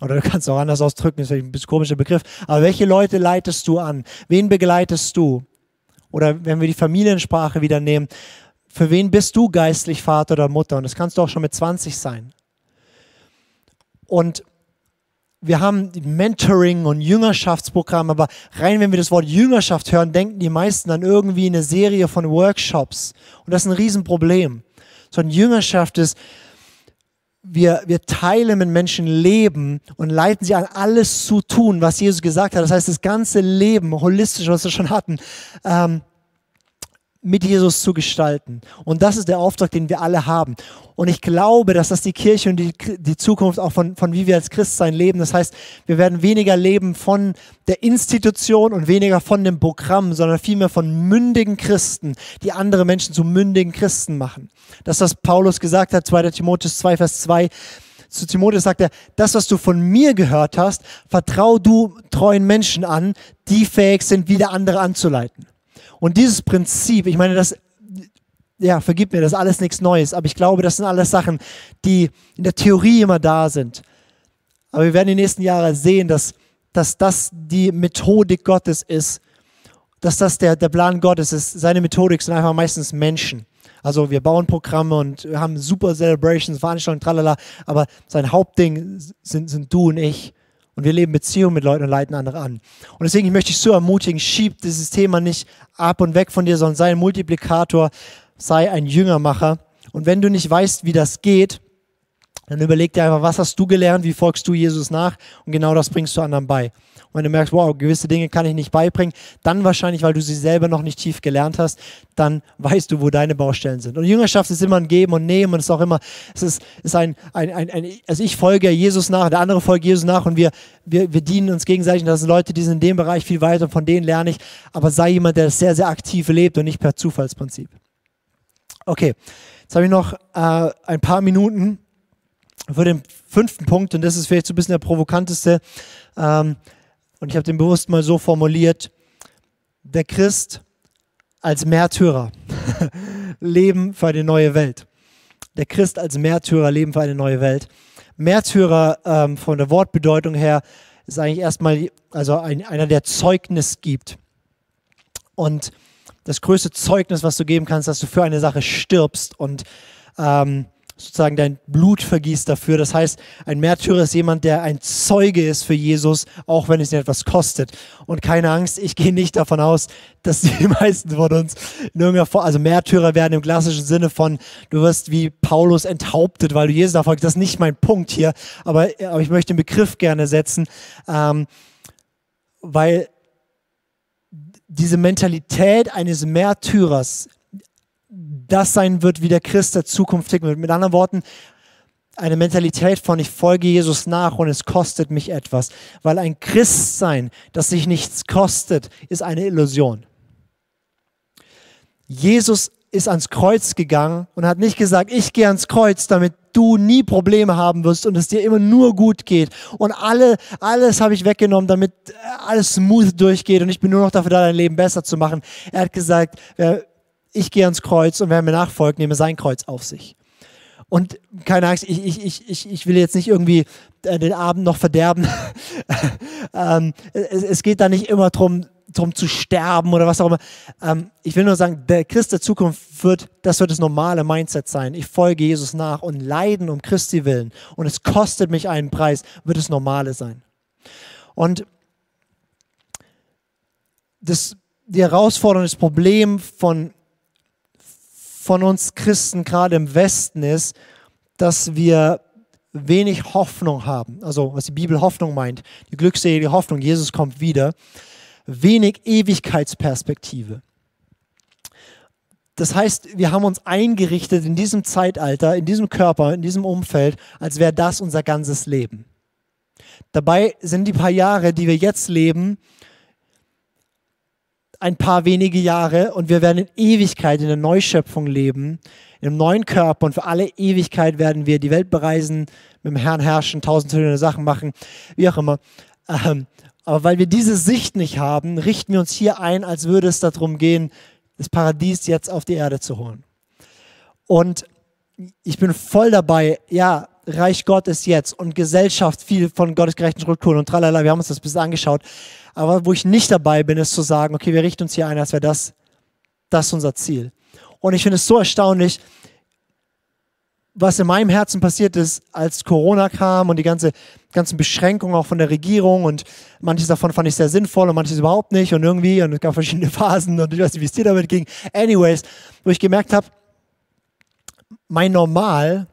Oder du kannst auch anders ausdrücken, ist ein bisschen komischer Begriff. Aber welche Leute leitest du an? Wen begleitest du? Oder wenn wir die Familiensprache wieder nehmen, für wen bist du geistlich Vater oder Mutter? Und das kannst du auch schon mit 20 sein. Und wir haben Mentoring und Jüngerschaftsprogramm, aber rein, wenn wir das Wort Jüngerschaft hören, denken die meisten an irgendwie eine Serie von Workshops. Und das ist ein Riesenproblem. Sondern Jüngerschaft ist, wir, wir teilen mit Menschen Leben und leiten sie an, alles zu tun, was Jesus gesagt hat. Das heißt, das ganze Leben, holistisch, was wir schon hatten, ähm, mit Jesus zu gestalten. Und das ist der Auftrag, den wir alle haben. Und ich glaube, dass das die Kirche und die, die Zukunft auch von, von wie wir als Christsein leben. Das heißt, wir werden weniger leben von der Institution und weniger von dem Programm, sondern vielmehr von mündigen Christen, die andere Menschen zu mündigen Christen machen. Das, was Paulus gesagt hat, 2. Timotheus 2, Vers 2, zu Timotheus sagt er, das, was du von mir gehört hast, vertrau du treuen Menschen an, die fähig sind, wieder andere anzuleiten. Und dieses Prinzip, ich meine, das, ja, vergib mir, das ist alles nichts Neues, aber ich glaube, das sind alles Sachen, die in der Theorie immer da sind. Aber wir werden die nächsten Jahre sehen, dass, dass das die Methodik Gottes ist, dass das der, der Plan Gottes ist. Seine Methodik sind einfach meistens Menschen. Also wir bauen Programme und haben super Celebrations, Veranstaltungen, tralala, aber sein Hauptding sind, sind du und ich. Und wir leben Beziehungen mit Leuten und leiten andere an. Und deswegen möchte ich so ermutigen, schieb dieses Thema nicht ab und weg von dir, sondern sei ein Multiplikator, sei ein Jüngermacher. Und wenn du nicht weißt, wie das geht, dann überleg dir einfach, was hast du gelernt, wie folgst du Jesus nach und genau das bringst du anderen bei. Wenn du merkst, wow, gewisse Dinge kann ich nicht beibringen, dann wahrscheinlich, weil du sie selber noch nicht tief gelernt hast, dann weißt du, wo deine Baustellen sind. Und Jüngerschaft ist immer ein Geben und Nehmen und es ist auch immer, es ist, ist ein, ein, ein, ein, also ich folge Jesus nach, der andere folgt Jesus nach und wir, wir, wir dienen uns gegenseitig. Und das sind Leute, die sind in dem Bereich viel weiter und von denen lerne ich. Aber sei jemand, der das sehr, sehr aktiv lebt und nicht per Zufallsprinzip. Okay, jetzt habe ich noch äh, ein paar Minuten für den fünften Punkt und das ist vielleicht so ein bisschen der provokanteste. Ähm, und ich habe den bewusst mal so formuliert, der Christ als Märtyrer leben für eine neue Welt. Der Christ als Märtyrer leben für eine neue Welt. Märtyrer ähm, von der Wortbedeutung her ist eigentlich erstmal also ein, einer, der Zeugnis gibt. Und das größte Zeugnis, was du geben kannst, dass du für eine Sache stirbst und ähm, sozusagen dein Blut vergießt dafür. Das heißt, ein Märtyrer ist jemand, der ein Zeuge ist für Jesus, auch wenn es ihn etwas kostet. Und keine Angst, ich gehe nicht davon aus, dass die meisten von uns in also Märtyrer werden im klassischen Sinne von, du wirst wie Paulus enthauptet, weil du Jesus nachfolgst. Das ist nicht mein Punkt hier, aber, aber ich möchte den Begriff gerne setzen, ähm, weil diese Mentalität eines Märtyrers das sein wird, wie der Christ der Zukunft ticken wird. Mit anderen Worten, eine Mentalität von ich folge Jesus nach und es kostet mich etwas. Weil ein Christsein, das sich nichts kostet, ist eine Illusion. Jesus ist ans Kreuz gegangen und hat nicht gesagt, ich gehe ans Kreuz, damit du nie Probleme haben wirst und es dir immer nur gut geht. Und alle, alles habe ich weggenommen, damit alles smooth durchgeht und ich bin nur noch dafür da, dein Leben besser zu machen. Er hat gesagt, wer ich gehe ans Kreuz und wer mir nachfolgt, nehme sein Kreuz auf sich. Und keine Angst, ich, ich, ich, ich will jetzt nicht irgendwie äh, den Abend noch verderben. ähm, es, es, geht da nicht immer darum, drum zu sterben oder was auch immer. Ähm, ich will nur sagen, der Christ der Zukunft wird, das wird das normale Mindset sein. Ich folge Jesus nach und leiden um Christi willen und es kostet mich einen Preis, wird das Normale sein. Und das, die Herausforderung, das Problem von von uns Christen gerade im Westen ist, dass wir wenig Hoffnung haben. Also was die Bibel Hoffnung meint, die glückselige Hoffnung, Jesus kommt wieder. Wenig Ewigkeitsperspektive. Das heißt, wir haben uns eingerichtet in diesem Zeitalter, in diesem Körper, in diesem Umfeld, als wäre das unser ganzes Leben. Dabei sind die paar Jahre, die wir jetzt leben, ein paar wenige Jahre und wir werden in Ewigkeit in der Neuschöpfung leben, in einem neuen Körper und für alle Ewigkeit werden wir die Welt bereisen, mit dem Herrn herrschen, tausend verschiedene Sachen machen, wie auch immer. Ähm, aber weil wir diese Sicht nicht haben, richten wir uns hier ein, als würde es darum gehen, das Paradies jetzt auf die Erde zu holen. Und ich bin voll dabei, ja, Reich Gottes jetzt und Gesellschaft viel von gottesgerechten Strukturen und tralala, wir haben uns das bis angeschaut. Aber wo ich nicht dabei bin, ist zu sagen, okay, wir richten uns hier ein, als wäre das, das unser Ziel. Und ich finde es so erstaunlich, was in meinem Herzen passiert ist, als Corona kam und die ganze, ganzen Beschränkungen auch von der Regierung und manches davon fand ich sehr sinnvoll und manches überhaupt nicht und irgendwie und es gab verschiedene Phasen und ich weiß nicht, wie es dir damit ging. Anyways, wo ich gemerkt habe, mein Normal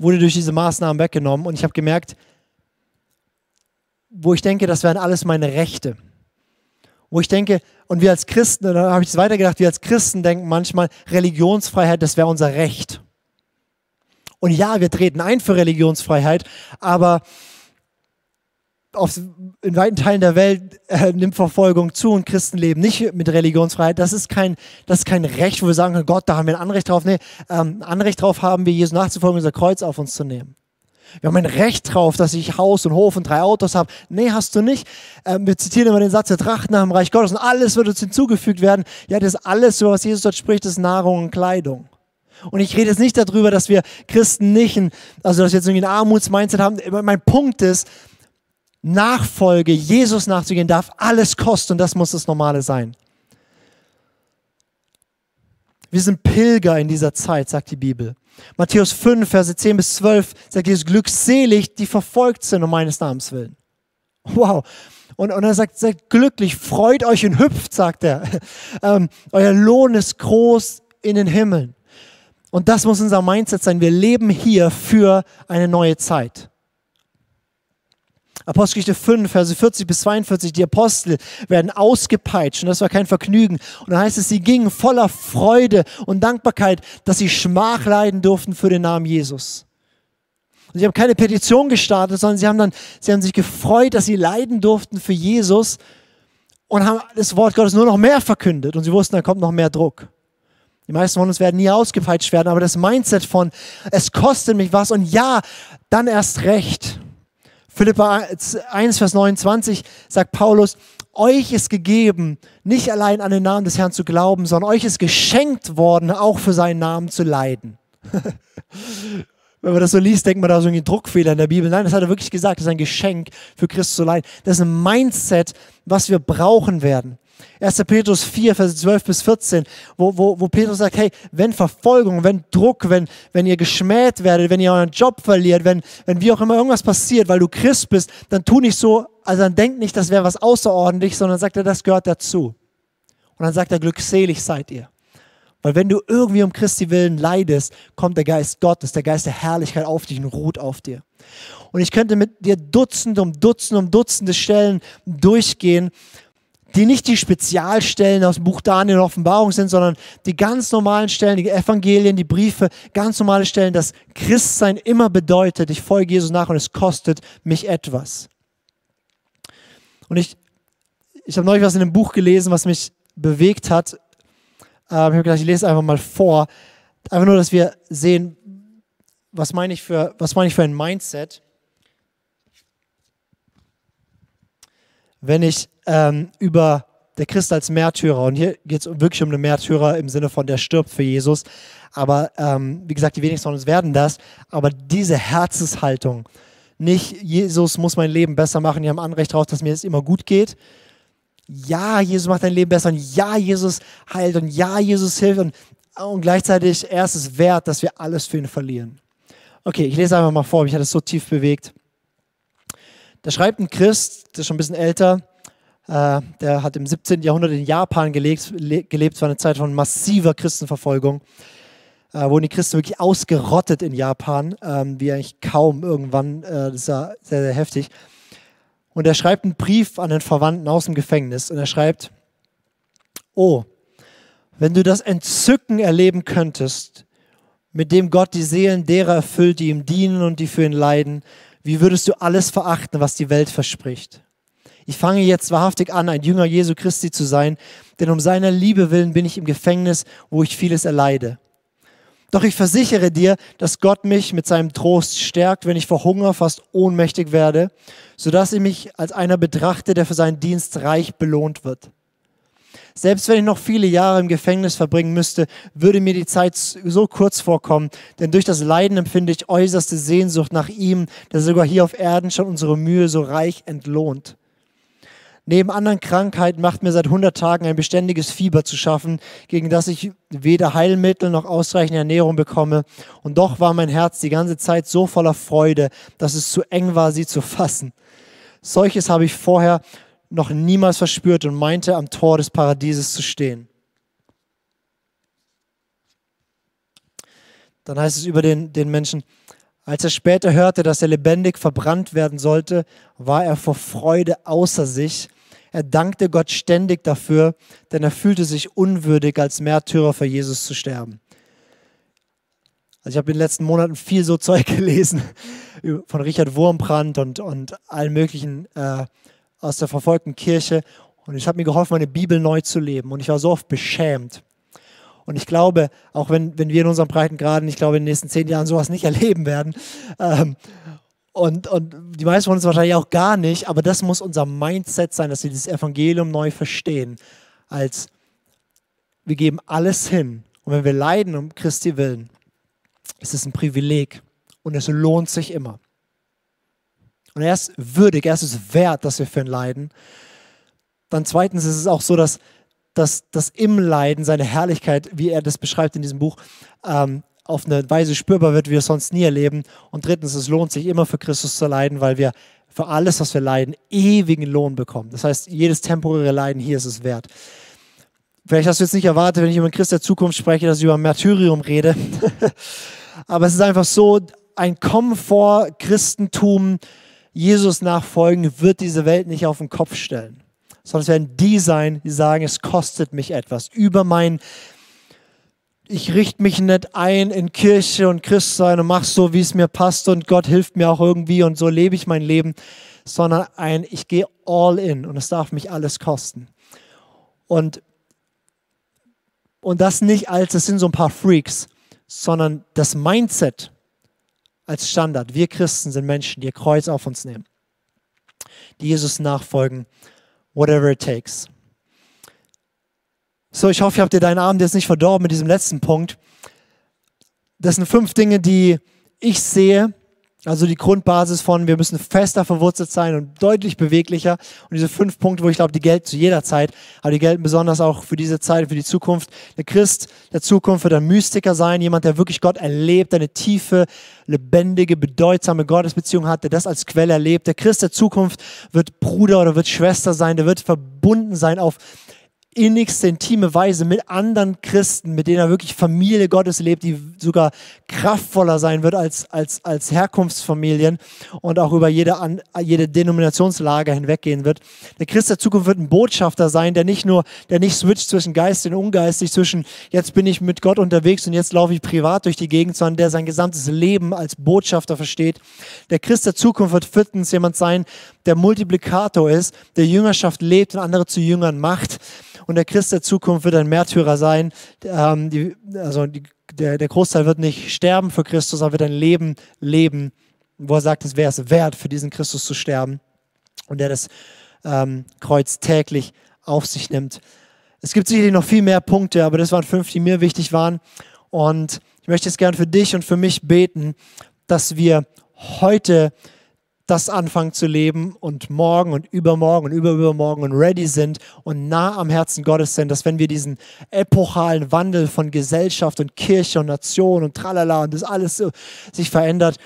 wurde durch diese Maßnahmen weggenommen und ich habe gemerkt, wo ich denke, das wären alles meine Rechte. Wo ich denke, und wir als Christen, und dann habe ich es weitergedacht, wir als Christen denken manchmal, Religionsfreiheit, das wäre unser Recht. Und ja, wir treten ein für Religionsfreiheit, aber auf, in weiten Teilen der Welt äh, nimmt Verfolgung zu und Christen leben nicht mit Religionsfreiheit. Das ist kein, das ist kein Recht, wo wir sagen, Gott, da haben wir ein Anrecht drauf. Nee, ähm, Anrecht drauf haben wir, Jesus nachzufolgen, unser Kreuz auf uns zu nehmen. Wir haben ein Recht drauf, dass ich Haus und Hof und drei Autos habe. Nee, hast du nicht. Ähm, wir zitieren immer den Satz, wir trachten nach dem Reich Gottes und alles wird uns hinzugefügt werden. Ja, das alles, über was Jesus dort spricht, ist Nahrung und Kleidung. Und ich rede jetzt nicht darüber, dass wir Christen nicht, ein, also dass wir jetzt irgendwie ein Armutsmindset haben. Mein Punkt ist, Nachfolge, Jesus nachzugehen, darf alles kosten und das muss das Normale sein. Wir sind Pilger in dieser Zeit, sagt die Bibel. Matthäus 5, Verse 10 bis 12 sagt Jesus, glückselig, die verfolgt sind um meines Namens willen. Wow. Und, und er sagt, seid glücklich, freut euch und hüpft, sagt er. Ähm, euer Lohn ist groß in den Himmeln. Und das muss unser Mindset sein. Wir leben hier für eine neue Zeit. Apostelgeschichte 5, Verse 40 bis 42, die Apostel werden ausgepeitscht und das war kein Vergnügen. Und dann heißt es, sie gingen voller Freude und Dankbarkeit, dass sie Schmach leiden durften für den Namen Jesus. Und sie haben keine Petition gestartet, sondern sie haben dann, sie haben sich gefreut, dass sie leiden durften für Jesus und haben das Wort Gottes nur noch mehr verkündet und sie wussten, da kommt noch mehr Druck. Die meisten von uns werden nie ausgepeitscht werden, aber das Mindset von, es kostet mich was und ja, dann erst recht. Philippa 1, Vers 29 sagt Paulus, euch ist gegeben, nicht allein an den Namen des Herrn zu glauben, sondern euch ist geschenkt worden, auch für seinen Namen zu leiden. Wenn man das so liest, denkt man da so einen Druckfehler in der Bibel. Nein, das hat er wirklich gesagt, das ist ein Geschenk für Christus zu leiden. Das ist ein Mindset, was wir brauchen werden. 1. Petrus 4, Vers 12 bis 14, wo, wo, wo Petrus sagt, hey, wenn Verfolgung, wenn Druck, wenn, wenn ihr geschmäht werdet, wenn ihr euren Job verliert, wenn, wenn wie auch immer irgendwas passiert, weil du Christ bist, dann tu nicht so, also dann denk nicht, das wäre was außerordentlich, sondern sagt er, das gehört dazu. Und dann sagt er, glückselig seid ihr. Weil wenn du irgendwie um Christi willen leidest, kommt der Geist Gottes, der Geist der Herrlichkeit auf dich und ruht auf dir. Und ich könnte mit dir Dutzende um Dutzende um Dutzende Stellen durchgehen, die nicht die Spezialstellen aus dem Buch Daniel und Offenbarung sind, sondern die ganz normalen Stellen, die Evangelien, die Briefe, ganz normale Stellen, dass Christsein immer bedeutet, ich folge Jesus nach und es kostet mich etwas. Und ich, ich habe neulich was in einem Buch gelesen, was mich bewegt hat. Ähm, ich habe gedacht, ich lese einfach mal vor. Einfach nur, dass wir sehen, was meine ich für, was meine ich für ein Mindset. Wenn ich ähm, über der Christ als Märtyrer, und hier geht es wirklich um einen Märtyrer im Sinne von, der stirbt für Jesus, aber ähm, wie gesagt, die wenigsten von uns werden das, aber diese Herzenshaltung, nicht Jesus muss mein Leben besser machen, die haben Anrecht darauf, dass mir es immer gut geht. Ja, Jesus macht dein Leben besser und ja, Jesus heilt und ja, Jesus hilft und, und gleichzeitig er ist es wert, dass wir alles für ihn verlieren. Okay, ich lese einfach mal vor, mich hat es so tief bewegt. Da schreibt ein Christ, der ist schon ein bisschen älter, äh, der hat im 17. Jahrhundert in Japan gelebt, gelebt. Es war eine Zeit von massiver Christenverfolgung. Äh, wurden die Christen wirklich ausgerottet in Japan, ähm, wie eigentlich kaum irgendwann. Äh, das ja sehr, sehr heftig. Und er schreibt einen Brief an den Verwandten aus dem Gefängnis und er schreibt, oh, wenn du das Entzücken erleben könntest, mit dem Gott die Seelen derer erfüllt, die ihm dienen und die für ihn leiden, wie würdest du alles verachten, was die Welt verspricht? Ich fange jetzt wahrhaftig an, ein Jünger Jesu Christi zu sein, denn um seiner Liebe willen bin ich im Gefängnis, wo ich vieles erleide. Doch ich versichere dir, dass Gott mich mit seinem Trost stärkt, wenn ich vor Hunger fast ohnmächtig werde, sodass ich mich als einer betrachte, der für seinen Dienst reich belohnt wird. Selbst wenn ich noch viele Jahre im Gefängnis verbringen müsste, würde mir die Zeit so kurz vorkommen, denn durch das Leiden empfinde ich äußerste Sehnsucht nach ihm, der sogar hier auf Erden schon unsere Mühe so reich entlohnt. Neben anderen Krankheiten macht mir seit 100 Tagen ein beständiges Fieber zu schaffen, gegen das ich weder Heilmittel noch ausreichende Ernährung bekomme. Und doch war mein Herz die ganze Zeit so voller Freude, dass es zu eng war, sie zu fassen. Solches habe ich vorher noch niemals verspürt und meinte, am Tor des Paradieses zu stehen. Dann heißt es über den, den Menschen, als er später hörte, dass er lebendig verbrannt werden sollte, war er vor Freude außer sich. Er dankte Gott ständig dafür, denn er fühlte sich unwürdig, als Märtyrer für Jesus zu sterben. Also ich habe in den letzten Monaten viel so Zeug gelesen von Richard Wurmbrand und, und allen möglichen äh, aus der verfolgten Kirche und ich habe mir geholfen, meine Bibel neu zu leben und ich war so oft beschämt. Und ich glaube, auch wenn, wenn wir in unseren Breitengraden, ich glaube, in den nächsten zehn Jahren sowas nicht erleben werden, ähm, und, und die meisten von uns wahrscheinlich auch gar nicht, aber das muss unser Mindset sein, dass wir dieses Evangelium neu verstehen. Als wir geben alles hin. Und wenn wir leiden um Christi willen, ist es ein Privileg und es lohnt sich immer. Und er ist würdig, er ist es wert, dass wir für ihn leiden. Dann zweitens ist es auch so, dass, dass, dass im Leiden seine Herrlichkeit, wie er das beschreibt in diesem Buch, ähm, auf eine Weise spürbar wird, wie wir es sonst nie erleben. Und drittens, es lohnt sich immer für Christus zu leiden, weil wir für alles, was wir leiden, ewigen Lohn bekommen. Das heißt, jedes temporäre Leiden hier ist es wert. Vielleicht hast du jetzt nicht erwartet, wenn ich über Christ der Zukunft spreche, dass ich über Märtyrium rede. Aber es ist einfach so, ein Komfort Christentum, Jesus nachfolgen, wird diese Welt nicht auf den Kopf stellen. Sondern es werden die sein, die sagen, es kostet mich etwas. Über mein ich richte mich nicht ein in Kirche und Christsein und mache so, wie es mir passt und Gott hilft mir auch irgendwie und so lebe ich mein Leben, sondern ein, ich gehe all in und es darf mich alles kosten. Und, und das nicht als, es sind so ein paar Freaks, sondern das Mindset als Standard. Wir Christen sind Menschen, die ihr Kreuz auf uns nehmen, die Jesus nachfolgen, whatever it takes. So, ich hoffe, ihr habt dir deinen Abend jetzt nicht verdorben mit diesem letzten Punkt. Das sind fünf Dinge, die ich sehe, also die Grundbasis von, wir müssen fester verwurzelt sein und deutlich beweglicher. Und diese fünf Punkte, wo ich glaube, die gelten zu jeder Zeit, aber die gelten besonders auch für diese Zeit, für die Zukunft. Der Christ der Zukunft wird ein Mystiker sein, jemand, der wirklich Gott erlebt, eine tiefe, lebendige, bedeutsame Gottesbeziehung hat, der das als Quelle erlebt. Der Christ der Zukunft wird Bruder oder wird Schwester sein, der wird verbunden sein auf innigste, intime Weise mit anderen Christen, mit denen er wirklich Familie Gottes lebt, die sogar kraftvoller sein wird als, als, als Herkunftsfamilien und auch über jede, jede Denominationslage hinweggehen wird. Der Christ der Zukunft wird ein Botschafter sein, der nicht nur, der nicht switcht zwischen geistig und ungeistig, zwischen jetzt bin ich mit Gott unterwegs und jetzt laufe ich privat durch die Gegend, sondern der sein gesamtes Leben als Botschafter versteht. Der Christ der Zukunft wird viertens jemand sein, der Multiplikator ist, der Jüngerschaft lebt und andere zu Jüngern macht. Und der Christ der Zukunft wird ein Märtyrer sein. Ähm, die, also die, der, der Großteil wird nicht sterben für Christus, aber wird ein Leben leben, wo er sagt, es wäre es wert, für diesen Christus zu sterben. Und der das ähm, Kreuz täglich auf sich nimmt. Es gibt sicherlich noch viel mehr Punkte, aber das waren fünf, die mir wichtig waren. Und ich möchte jetzt gern für dich und für mich beten, dass wir heute das anfangen zu leben und morgen und übermorgen und überübermorgen und ready sind und nah am Herzen Gottes sind, dass wenn wir diesen epochalen Wandel von Gesellschaft und Kirche und Nation und tralala und das alles so sich verändert,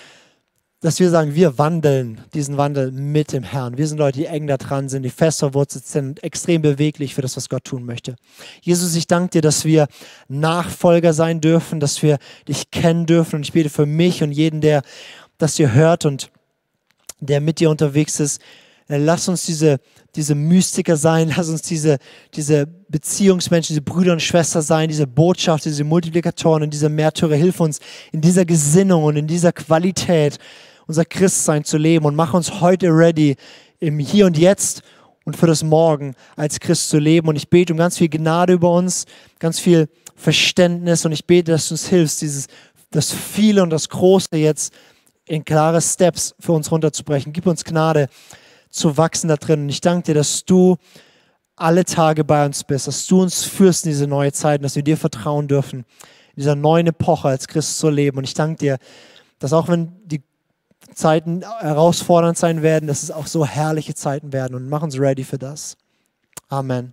dass wir sagen, wir wandeln diesen Wandel mit dem Herrn. Wir sind Leute, die eng da dran sind, die fest verwurzelt sind, extrem beweglich für das, was Gott tun möchte. Jesus, ich danke dir, dass wir Nachfolger sein dürfen, dass wir dich kennen dürfen und ich bete für mich und jeden, der das hier hört und der mit dir unterwegs ist. Äh, lass uns diese, diese Mystiker sein, lass uns diese, diese Beziehungsmenschen, diese Brüder und Schwestern sein, diese Botschaft, diese Multiplikatoren und diese Märtyrer. Hilf uns in dieser Gesinnung und in dieser Qualität unser Christsein zu leben und mach uns heute ready im Hier und Jetzt und für das Morgen als Christ zu leben. Und ich bete um ganz viel Gnade über uns, ganz viel Verständnis und ich bete, dass du uns hilfst, dieses, das Viele und das Große jetzt in klare Steps für uns runterzubrechen. Gib uns Gnade zu wachsen da drin. Und ich danke dir, dass du alle Tage bei uns bist, dass du uns führst in diese neue Zeit, dass wir dir vertrauen dürfen, in dieser neuen Epoche als Christ zu leben. Und ich danke dir, dass auch wenn die Zeiten herausfordernd sein werden, dass es auch so herrliche Zeiten werden und mach uns ready für das. Amen.